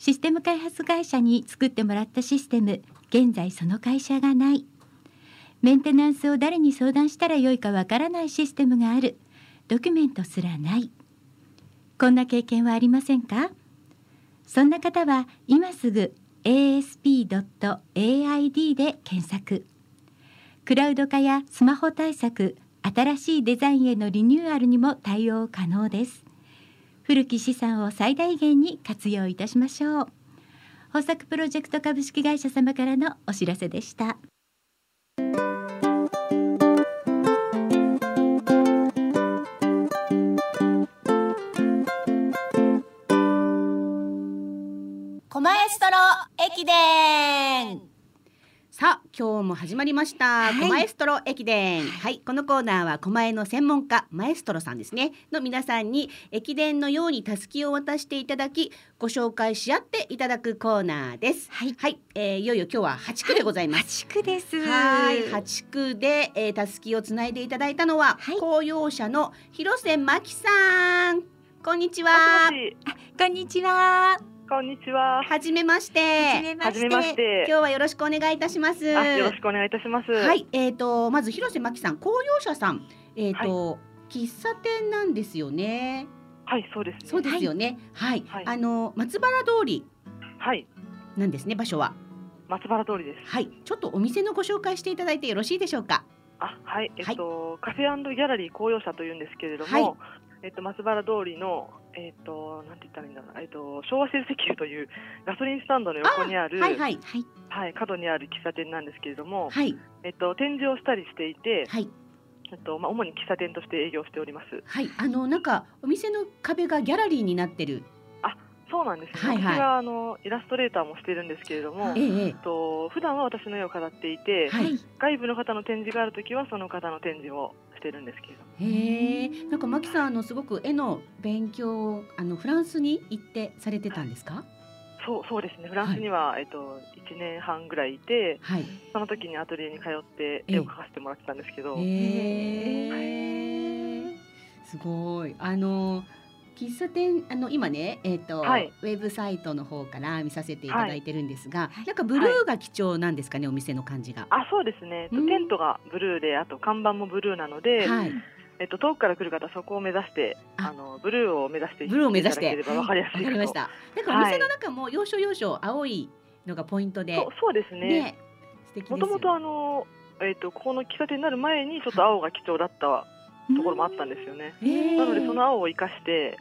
システム開発会社に作ってもらったシステム現在その会社がないメンテナンスを誰に相談したらよいかわからないシステムがある。ドキュメントすらない。こんな経験はありませんか？そんな方は今すぐ asp.aid で検索。クラウド化やスマホ対策新しいデザインへのリニューアルにも対応可能です。古き資産を最大限に活用いたしましょう。豊作プロジェクト株式会社様からのお知らせでした。マエストロ駅伝。さあ今日も始まりました、はい。コマエストロ駅伝。はい。このコーナーは狛江の専門家マエストロさんですね。の皆さんに駅伝のようにタスキを渡していただきご紹介し合っていただくコーナーです。はい。はい、えー、いよいよ今日は8区でございます、8区です。はい、8区で、えー、たすきをつないでいただいたのは、はい。公用車の広瀬真希さん。こんにちは。こんにちはこんにちは。はじめまして。はじめまして。今日はよろしくお願いいたします。あよろしくお願いいたします。はい、えっ、とまず広瀬真希さん、公用車さん、えっ、と、喫茶店なんですよね。はい、そうですね。そうですよね。はい、はいあの松原通りはい、なんですね。場所は。松原通りです。はい、ちょっとお店のご紹介していただいてよろしいでしょうか。あ、はい、えっと、カフェギャラリー公用車というんですけれども、はいえっと松原通りのえっとなんて言ったらいいんだろうな、えっと昭和製石油というガソリンスタンドの横にあるはいはいはいはい角にある喫茶店なんですけれども、はいえっと展示をしたりしていて、はいえっとまあ主に喫茶店として営業しております。はい。あのなんかお店の壁がギャラリーになってる。そうなんですね。はいはい私があのイラストレーターもしてるんですけれども、ええと普段は私の絵を飾っていて、はい外部の方の展示があるときはその方の展示をしてるんですけれども。え。へえ。なんかマキさんあのすごく絵の勉強をあのフランスに行ってされてたんですか？そうそうですね。フランスには、えっと1年半ぐらいいて、はい。その時にアトリエに通ってええ絵を描かせてもらってたんですけど、へえ。すごい。あの喫茶店あの今ねえっ、と、はいウェブサイトの方から見させていただいてるんですが、はいなんかブルーが貴重なんですかね、お店の感じが。あそうですね。えっとうんテントがブルーで、あと看板もブルーなので、はい。えっと遠くから来る方はそこを目指して、ああのブルーを目指してブルーを目指していただければわかりやすいかりました。なんかお店の中も要所要所青いのがポイントで、そうそうですね。ね。もともとあのえっとここの喫茶店になる前にちょっと青が貴重だったところもあったんですよね。なのでその青を生かして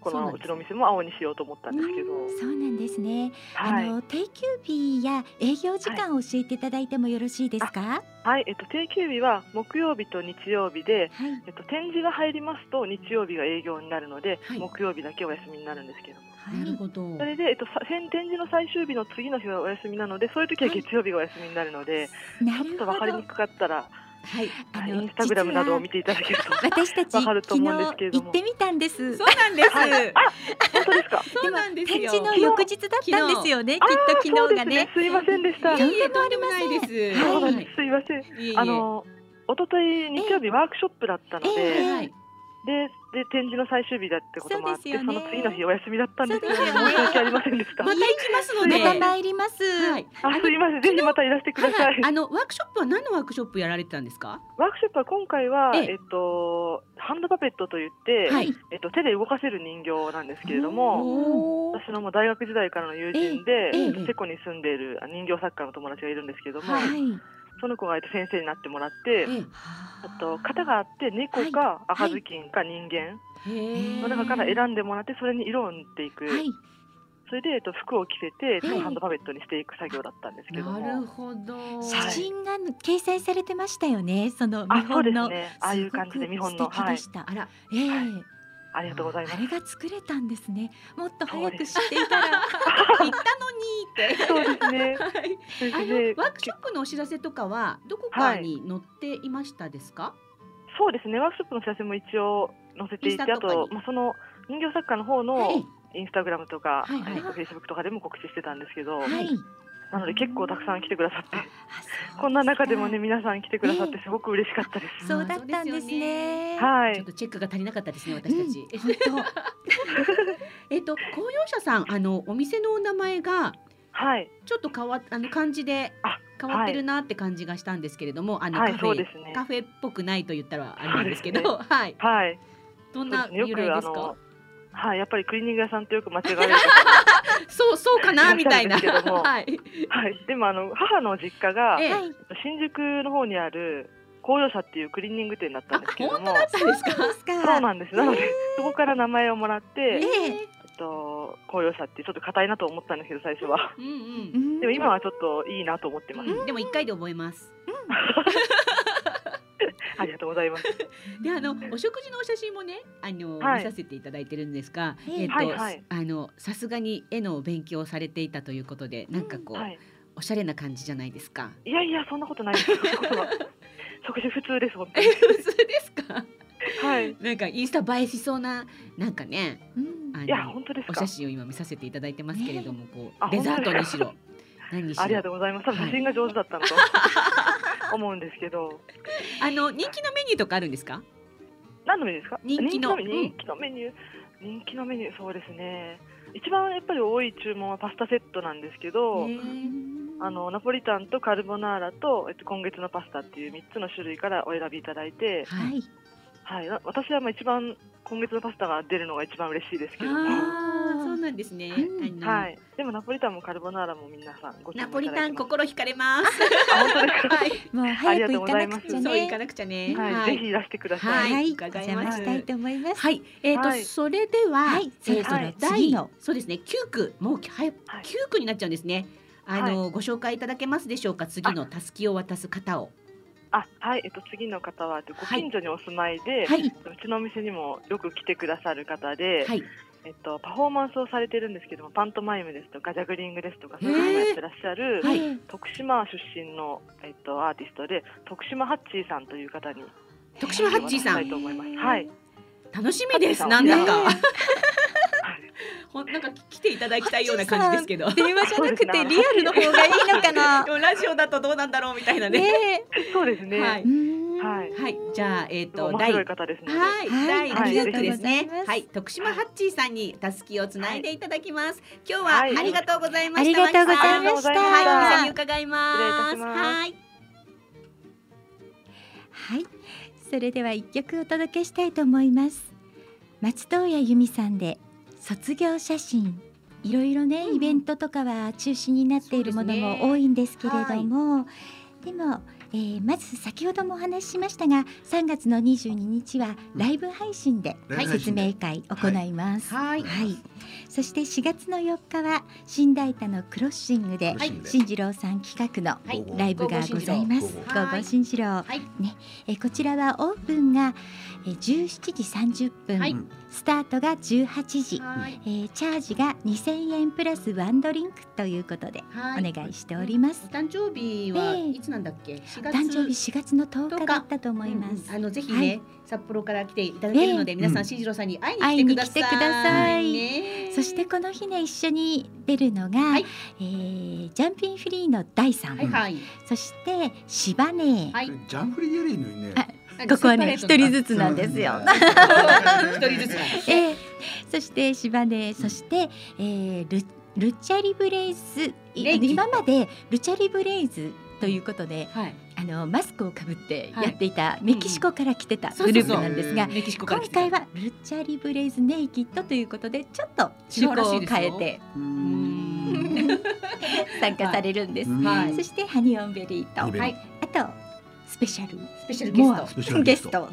このうちのお店も青にしようと思ったんですけど、そうなんですね、はい。あの定休日や営業時間を教えていただいてもよろしいですか？はい、えっと定休日は木曜日と日曜日で、はい。えっと展示が入りますと日曜日が営業になるので、はい。木曜日だけお休みになるんですけども。なるほど。それで、えっと、さ展示の最終日の次の日はお休みなのでそういう時は月曜日がお休みになるので、ちょっなるほど。と分かりにくかったら、はい。はいあのインスタグラムなどを見ていただけると私たちわかると思うんですけれども昨日行ってみたんですそうなんです。本当ですか？そうなんですよ。展示の翌日だったんですよねきっと昨日がねすいませんでした。とんでもないです。はいそうなんですすいません。あの一昨日日曜日ワークショップだったので。でで展示の最終日だってこともあってそ,、の次の日お休みだったんですよねそうですよね申し訳ありませんでした。また行きますので。また参ります、はい。あすいませんぜひまたいらしてください。はいあのワークショップは何のワークショップやられてたんですか？ワークショップは今回は、えええっと、ハンドパペットといって、はい。えっと、手で動かせる人形なんですけれども私のもう大学時代からの友人で、チェコに住んでいるあ人形作家の友達がいるんですけれども、はいその子がえっと先生になってもらって、えあと型があって猫か赤ずきんか人間。の中から選んでもらってそれに色を塗っていく、はい。それで、えっと、服を着せてそえハンドパペットにしていく作業だったんですけども、なるほど。写真が掲載されてましたよね。その見あそうで本のすね。ああいう感じで見本のすごく素敵でした、あら、ええありがとうございます。あれが作れたんですね。もっと早く知っていたら行ったのにって。そうですね。はい。ねワークショップのお知らせとかはどこかに載っていましたですか？そうですね。ワークショップの写真も一応載せていてあとまあ、その人形作家の方のはい。インスタグラムとか、はいはい。えっとフェイスブックとかでも告知してたんですけど、はいなので結構たくさん来てくださって。こんな中でもねす皆さん来てくださってすごく嬉しかったです。そうだったんですね。はい。ちょっとチェックが足りなかったですね私たち。本 えっと。公用車さんあのお店のお名前がはい。ちょっと変わあの漢字であ変わってるなって感じがしたんですけれども、あのはい。カフェ、そうですね。カフェっぽくないと言ったらあれなんですけど、はい。はい。どんな由来ですか？はいやっぱりクリーニング屋さんとよく間違われる。そうそうかなみたいな。はい。はい。でもあの母の実家がええ。はい新宿の方にある公用車っていうクリーニング店だったんですけれども。あ本当だったんですか？そうなんです。なのでそこから名前をもらって、ええ。っと、公用車ってちょっと硬いなと思ったんですけど最初は。うんうん。うんでも今はちょっといいなと思ってます、うん。でも一回で覚えます。ありがとうございます。であのお食事のお写真もねあの、はい。見させていただいてるんですが、ええ。えっと、はいはい。あのさすがに絵の勉強をされていたということでなんかこう、はい。おしゃれな感じじゃないですか。いやいやそんなことないです。食事普通です本当に。普通ですか？はい。なんかインスタ映えしそうななんかねうん。あいやの本当ですか？お写真を今見させていただいてますけれども、こあうデザートにしろ本何にしろ。ありがとうございます。写真が上手だったのと思うんですけど。あの人気のメニューとかあるんですか？何のメニューですか？人気の。人気のメニュー？人気のメニューそうですね。一番やっぱり多い注文はパスタセットなんですけど、あのナポリタンとカルボナーラと、えっと、今月のパスタっていう3つの種類からお選びいただいて、は。はいい。はい、な私はまあ一番今月のパスタが出るのが一番嬉しいですけど。も、あ あそうなんですね。はい、でもナポリタンもカルボナーラも皆さんご注文ナポリタン心惹かれます。はい。もう早く行かなくちゃそう行かねなくちゃね。はい、ぜひいらしてください。はい。伺い邪ます。魔したいと思います。はい、えっ、と、はい。それでは、えーと次の第そうですね、九区、もう、はい、はい。九区になっちゃうんですね。あの、ご紹介いただけますでしょうか、次のたすきを渡す方を。あ、はい、えっと次の方はえっとご近所にお住まいで、はいうちのお店にもよく来てくださる方で、はい、えっとパフォーマンスをされてるんですけども、パントマイムですとかジャグリングですとかそういうのをやってらっしゃる、はいええ徳島出身のえっとアーティストで徳島ハッチーさんという方に徳島ハッチーさんお渡ししたいと思います。はい。楽しみです。なんだか。ほん、なんか来ていただきたいような感じですけど。電話じゃなくてリアルの方がいいのかな？ラジオだとどうなんだろうみたいなね。ねそうですね。ははいはい、じゃあ、えっ、と、面白い方ですので、はい、はい。第ありがとうございます。九区ですね。はい、徳島ハッチーさんにたすきをつないでいただきます。今日ははい。ありがとうございました。ありがとうございました。はい、お店に伺います。はい。はい。それでは一曲お届けしたいと思います。松任谷由実さんで卒業写真いろいろね、イベントとかは中止になっているものも多いんですけれども、でも、えーまず先ほどもお話ししましたが3月の22日はライブ配信で説明会行います。はい。はい、そして4月の4日は新大田のクロッシングで、はい新次郎さん企画のはい。ライブがございます。午後午後新次郎、はい。ね、えーこちらはオープンがえー17時30分、はいスタートが18時、はい。えーチャージが2000円プラスワンドリンクということではいお願いしております。お誕生日はええいつなんだっけ？4月誕生日4月の10日だったと思いまうんす。あのぜひね、はい札幌から来ていただけるので、ええ皆さうんん新次郎さんに会会いに来てください。そしてこの日ね一緒に出るのが、はいえージャンピンフリーの第3、はいはいそしてシバネー、はい。ジャンプリやりのにね。あここはね一人ずつなんですよ。一人ずつ。えーそしてシバネーそして、えールルチャリブレイズ今までルチャリブレイズということではい。あのマスクをかぶってはい。やっていたメキシコから来てたグループなんですが、今回はルチャリブレイズネイキッドということでちょっと趣向を変えて 参加されるんです。うん。はい。そしてハニオンベリーと、はい。あとスペシャル。スペシャルゲスト。スペシャルゲスト。と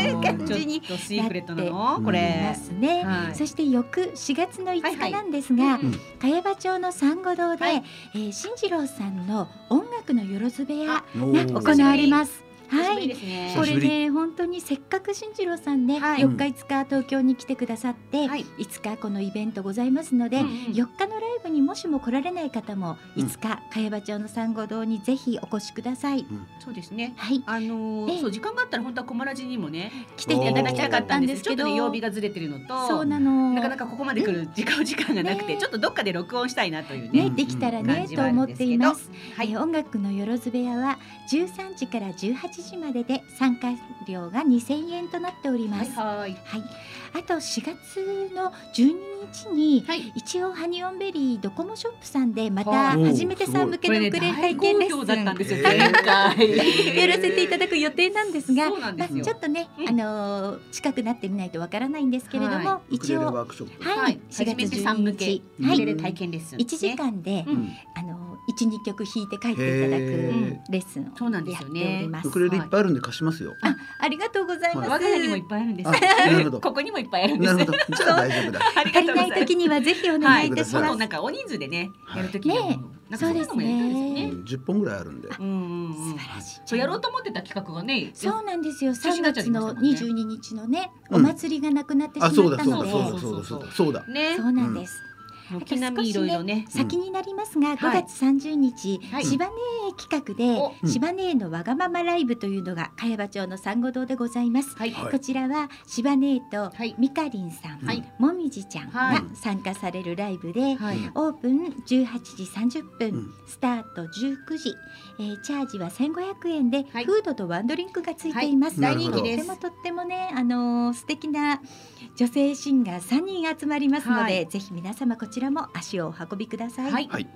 いう感じにちょっとシークレットななの？っていこれ。ますね。はい。そして翌4月の5はいはい。日なんですが、うん。茅場町の珊瑚堂で、はい。えー新次郎さんの音楽のよろず部屋おがー行われます。はい。これね本当にせっかく新次郎さんね、はい4日5日東京に来てくださって、はい5日このイベントございますので、うんうん4日のライブにもしも来られない方もうん5日茅場町の珊瑚堂にぜひお越しください。そうですねはい。あのーええそう時間があったら本当はコマラジにもね来ていただきたかったんですけど、ちょっとね曜日がずれてるのとそうなの。なかなかここまで来る時間時間がなくて、ねちょっとどっかで録音したいなというね。ね、できたら感ね、と思っています。はいえー音楽のよろず部屋は13時から18時までで参加料が2000円となっております。はい、はい、あと4月の12日に、はい、一応ハニオンベリードコモショップさんでまた初めてさん向けのクレレ体験レッスン、ですよ、やらせていただく予定なんですが、まあ、ちょっとね、あのー、近くなってみないとわからないんですけれども、はい、一応はい、4月12日、はい、ウクレレ体験レッスン、ね、1時間で、うん、あのー一二曲弾いて帰っていただくレッスンをやっております。ウクレレいっぱいあるんで貸しますよ。あ、ありがとうございます。我が家にもいっぱいあるんです。ここにもいっぱいあるんです。なるほど。じゃあ大丈夫だ。足りない時にはぜひお願いいたします。なんか大人数でねやる時ね。そうですね。十本ぐらいあるんで。素晴らしい。やろうと思ってた企画がね。そうなんですよ。三月の二十二日のね、お祭りがなくなってしまったので。そうだそうだそうだそうだ。ね。そうなんです。軒並みいろいろね。先になりますが、はい。5月30日、はい。芝根企画で、お。うん。芝根のわがままライブというのが茅場町の珊瑚堂でございます。こちらは芝根とはい。みかりんさん、はい。もみじちゃんはい。が参加されるライブで、はい。オープン18時30分、うん。スタート19時、えーチャージは1500円で、はい。フードとワンドリンクがついています。はい。大人気です。とってもとってもね、あのー素敵な女性シンガー3人集まりますので、はいぜひ皆様こちらも足をお運びください。はい。はい。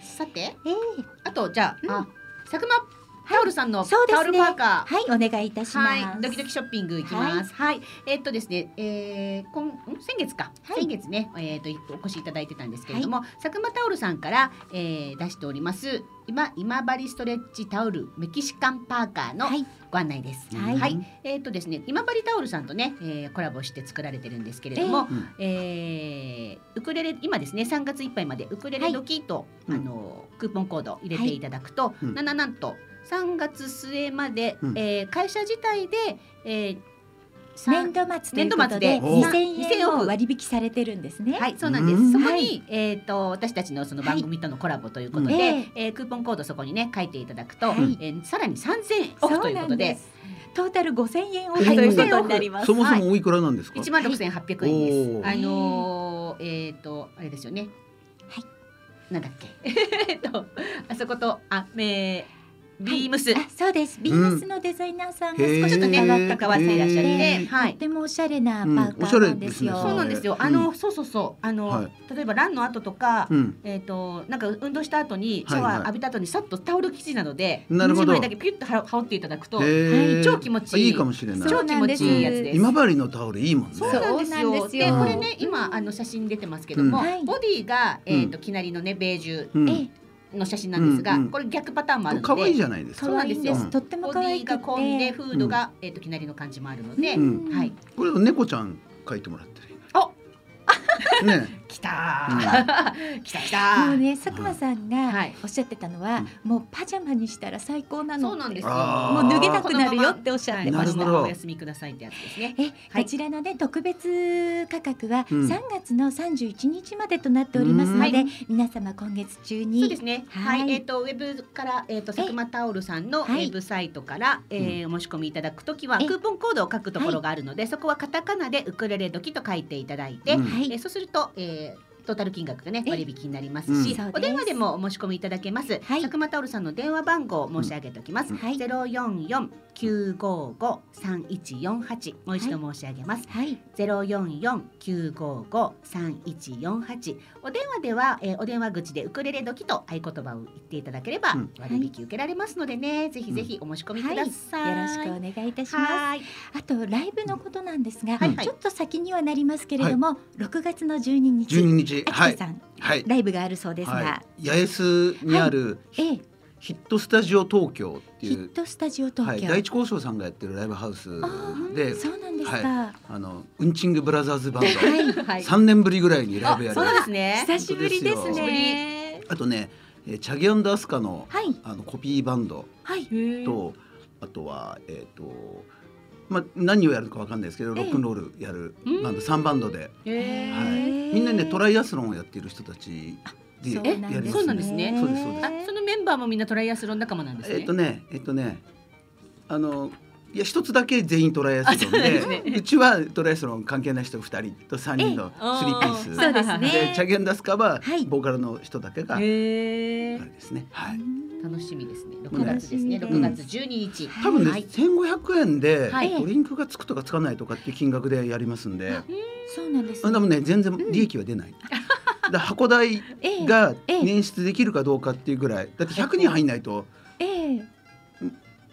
さて、えーあとじゃうん、あ佐久間タオルさんのタオルパーカー。はい、お願いいたします。はい、ドキドキショッピング行きます。はい、えーっとですね、えー、今ん先月か、はい。先月ね、えーっとお越しいただいてたんですけれども、佐久間タオルさんから、えー、出しております今今治ストレッチタオルメキシカンパーカーのはい、ご案内です。はい。えーっとですね、今治タオルさんとね、えー、コラボして作られてるんですけれども、うんえーウクレレ今ですね3月いっぱいまでウクレレドキと、はい。あのクーポンコード入れていただくと、うん。なななんと3月末まで、うんえー会社自体で、えー年度末ということで年度末で2000円を割引されてるんですね。はい、そうなんです。うんそこに、はいえっ、と私たちのその番組とのコラボということで、はいえークーポンコードそこにね書いていただくと、はいえーさらに3000円オフということで、す。トータル5000円オえフということになります。そもそもおいくらなんですか？1万6800円です。あのー、えっ、とあれですよね。はい。なんだっけ。えっとあそことあめビームス。あ、そうです。ビームスのデザイナーさんが少しちょっとね関わっていらっしゃって、えーはいとっ。てもおしゃれなパーカうんおしゃれーなんですよ。ですねそうなんですよ。うんあの、そうそうそう。あの、はい例えばランの後とか、うん。えっ、となんか運動した後にシャワはいはいー浴びた後にさっとタオル生地なので、なるほど一枚だけピュッと羽羽織っていただくと、へー超気持ちいいいいかもしれない。超気持ちいいやつです。今治のタオルいいもんね。そうなんですよ。ですよでこれね今あの写真出てますけども、ボディがえっ、ときなりのねベージュうんええの写真なんですが、うんうんこれ逆パターンもあるので、可愛いじゃないですか。そうなんですよ可愛いんとってもボディ可愛くてが込んでフードが、えっ、ときなりの感じもあるので、うんはい。これ猫ちゃん描いてもらってる。おね。来たー、来た来たー。もうね、佐久間さんがはい。おっしゃってたのは、もうパジャマにしたら最高なの。そうなんですよ。もう脱げなくなるよっておっしゃってました。なるほど。お休みくださいってやつですね。え、はい。こちらのね特別価格はうん。3月の31日までとなっておりますので、うん。皆様今月中に。そうですね。は、はい。いえっ、とウェブからえっ、と佐久間タオルさんのウはい。ェブサイトから、えーお申し込みいただくときはえ。クーポンコードを書くところがあるので、そこはカタカナでウクレレ時と書いていただいて、うん。はい。えーそうすると、えートータル金額がねえ。割引になりますし、うん。お電話でもお申し込みいただけます。はい。佐久間タオルさんの電話番号を申し上げておきます。はい。ゼロ四四九五五三一四八。もう一度申し上げます。はい。ゼロ四四九五五三一四八。お電話では、えーお電話口でウクレレ時と合言葉を言っていただければうん。割引受けられますのでね、ぜひぜひお申し込みください。よろしくお願いいたします。はい。あとライブのことなんですが、はい。はい。ちょっと先にはなりますけれども、6月の12日、12日。はい秋田さん、はい。ライブがあるそうですが、はい。八重洲にあるええ。ヒットスタジオ東京っていう。ヒットスタジオ東はい、京。第一交渉さんがやってるライブハウスで。そうなんですか。はあのウンチングブラザーズバンド。はい。はい。3年ぶりぐらいにライブやる。そうですね。久しぶりですね。あとね、えーチャゲアンダースカのはい。あのコピーバンドはい。とあとはえっ、とまあ何をやるかわかんないですけどロックンロールやるバンド3バンドで、へはい。ー、みんなねトライアスロンをやっている人たちでやりますそうなんですね。そうですそうです。あそのメンバーもみんなトライアスロン仲間なんですね。えっ、とねえっ、とねあのいや一つだけ全員トライアスロンで うちはトライアスロン関係ない人二人と三人のスリーピース。そうですでね。チャゲンダスカははい。ボーカルの人だけがあれですね。はい。楽しみですね。6月ですね。楽しみ6です月12日。多分ね、はい。1500円ではい。ドリンクがつくとかつかないとかっていう金額でやりますんで、そうなんですあでもね全然利益は出ない。だ箱代ええ。がええ。捻出できるかどうかっていうぐらい。だって100人入んないとええ。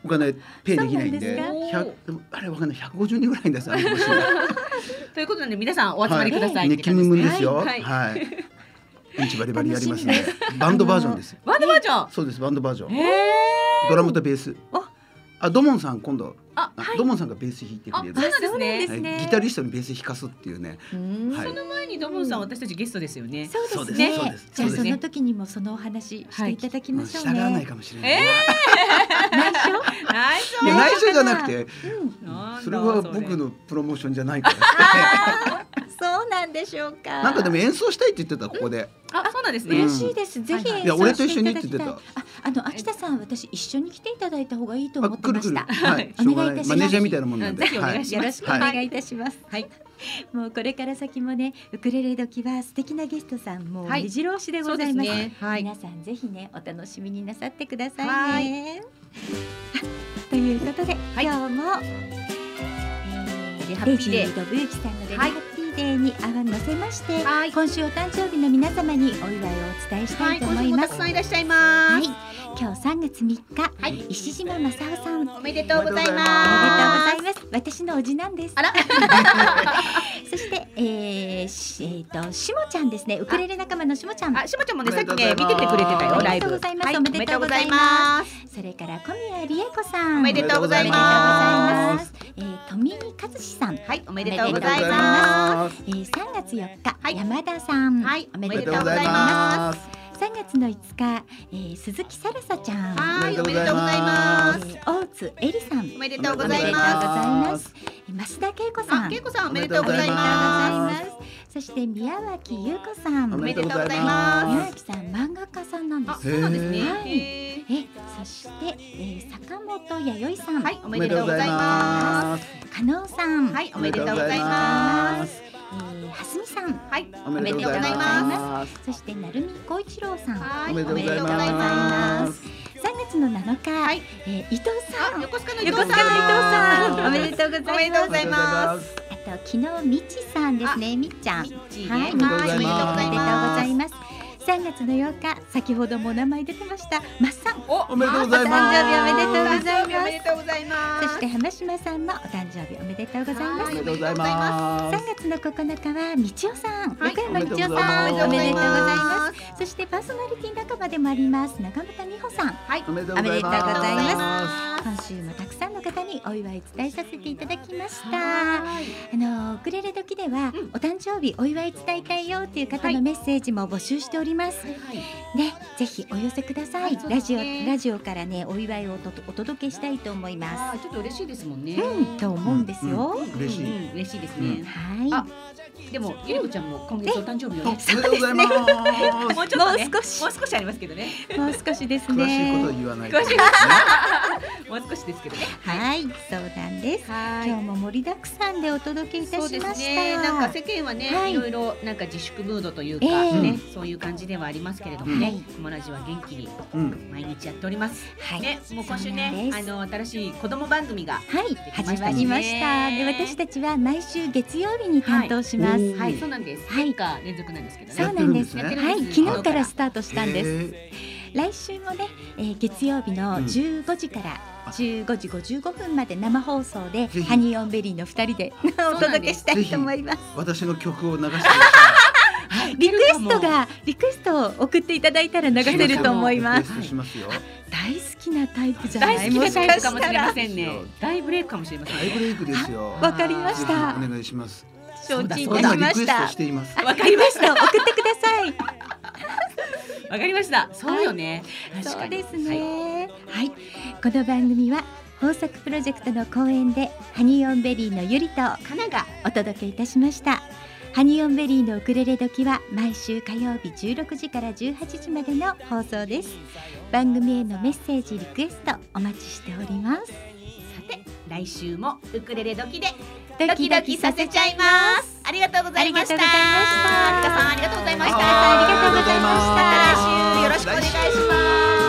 お金ペイできないんで。そうなんですか？100でもあれわかんない。150人ぐらいですあれかもしれない。ということなんで皆さんお集まりくださいって熱気ムンムンですよ。はいうんちバリバリやりますね。バンドバージョンです。バンドバージョン？そうですバンドバージョン。ドラムとベースお。あドモンさん今度ああドモンさんがベース弾いてくれる。あそうですねはいギタリストにベース弾かすっていうね。うんはいその前にドモンさん私たちゲストですよね。そうですね。そうですじゃあその時にもそのお話していただきましょうね。従わないかもしれない。え内緒？ナイスいや内緒じゃなくて、うんそれは僕のプロモーションじゃないから。そうなんでしょうか。なんかでも演奏したいって言ってたここで。あそうなんですね。嬉しいです。ぜひはいいや演奏俺と一緒していただにって言ってきたい。あ、あの秋田さん、私一緒に来ていただいた方がいいと思って。ました。はい。おしょうがない。願いいたしますマネージャーみたいなもんなんで。ぜひお願いしよろしくお願はいいたします。はい。もうこれから先もね、ウクレレ時は素敵なゲストさんもはい目白押しでございます。そうですねはい皆さんぜひね、お楽しみになさってくださはいいね。あ ということで、はい今日も、えレー、レジハッピーデーードブユキさんのレハッピーデーに合わ乗せまして、はい今週お誕生日の皆様にお祝いをお伝えしたはいいと思います。今週もたくさんいらっしゃいます。はい、今日3月3日、はい石島正夫さん。おめでとうございおめでとうごます。ざいます。私のおじなんです。あら。そして、えー、しえー、としもちゃんですね。ウクレレ仲間のしもちゃん。あ、しもちゃんもね、おさっきね見ててくれてたよ、ライブ。おめでとうございますはいおめでとうございますす。それから小宮理恵子さん。おめでとうございおめでとうございまます。えー、富井和志さん。はい、おめおでとうございまます。えー、3月4日、はい山田さん。はいおめでとうござい。ます3月の5日、えー、鈴木さらさちゃん。す。はい、おおめでとうございま。ますえー、大津えりさん。おめでとうございまます。えー増田恵子さん。あ、けいこさん、おめでとうございおます。そして宮脇優子さん。おめでとうございまま宮脇さん漫画家さんなんです。そうなんですね。はいへえ、そして、えー、坂本弥生さん。ーはい、おおめでとうございます。す。加納さん。はい、おめでとうございます。えー、はすみさん。はい、おめでとうございます。そして成海光一郎さん。はい、おめでとうございまますす。3月の7日、はいえー、伊藤さん。あ、横須賀の伊藤藤さん。おめでとうございます。あと昨日みちさんですね。みっちゃん。はい、ね。はい、おめでとうございます。ます。3月の8日、先ほどもお名前出てました、まっさん。おおめでとうございますお誕生日おめでとうございますおめでとうございます。そして浜島さんもお誕生日おめでとうございます。はいおめでとうございま3月の9日はみちおさん、はい横山みちおさん、おめでとうございますおめでとうございます。そしてパーソナリティ仲間でもあります永本美穂さん。はいす。おめでとうございまます。今週もたくさんの方にお祝い伝えさせていただきました。あのウクレレ時では、うんお誕生日お祝い伝えたいよっていう方はいのメッセージも募集しております。はい。ね、ぜひお寄せください。ラジオラジオからねお祝いをおとお届けしたいと思いまあー、ちょっと嬉しいですもんね。す。うん、と思うんですよ。うん嬉しいうん嬉しいですね。はい。あでもゆりこちゃんも今月お誕生日よね。す。おめでとうございます。もうちょっとね。もう少しもう少しありますけどね。もう少しです詳しいことはね。言わない。詳しいもう少しですけどね。はい、そうなんです。は今日も盛りだくさんでお届けいたそうでしますした。ね。なんか世間はね、はいいろいろなんか自粛ムードというかええね、そういう感じではありますけれどもねはい。コモラジは元気にうん。毎日やっております。はい、ね、もう今週ねあの新しい子供番組が。はい、始まりました。で、私たちは毎週月曜日に担当します。はいはい、そうなんです。はい。3日連続なんですけどね。そうなんです。やってるんはい、昨日からスタートしたんです。へ来週もね、えー月曜日のうん。15時から15時55分まで生放送でハニーオンベリーの2人でお届けしたいと思います。ー私の曲を流して リクエストがリクエストを送っていただいたら流せると思います。しますよ。大好きなタイプじゃない。大好きなタイプかもしれまんせんね。大ブレイクかもしれませんね。大ブレイクですよ。わかりましぜたひお願いします。承知いそうだたしました。わかりましリクエスト送ってくださいた わかりましたそうよね確かにそうですはいね。はい、この番組は豊作プロジェクトの公演でハニーオンベリーのゆりとかながお届けいたしました。ハニーオンベリーのウクレレ時は毎週火曜日16時から18時までの放送です。番組へのメッセージリクエストお待ちしております。さて来週もウクレレ時でドドキドキさせちゃいます。ありがとうございました。ありがとうございました。ありがとうございました。ありがとうございました。また来週。よろしくお願いします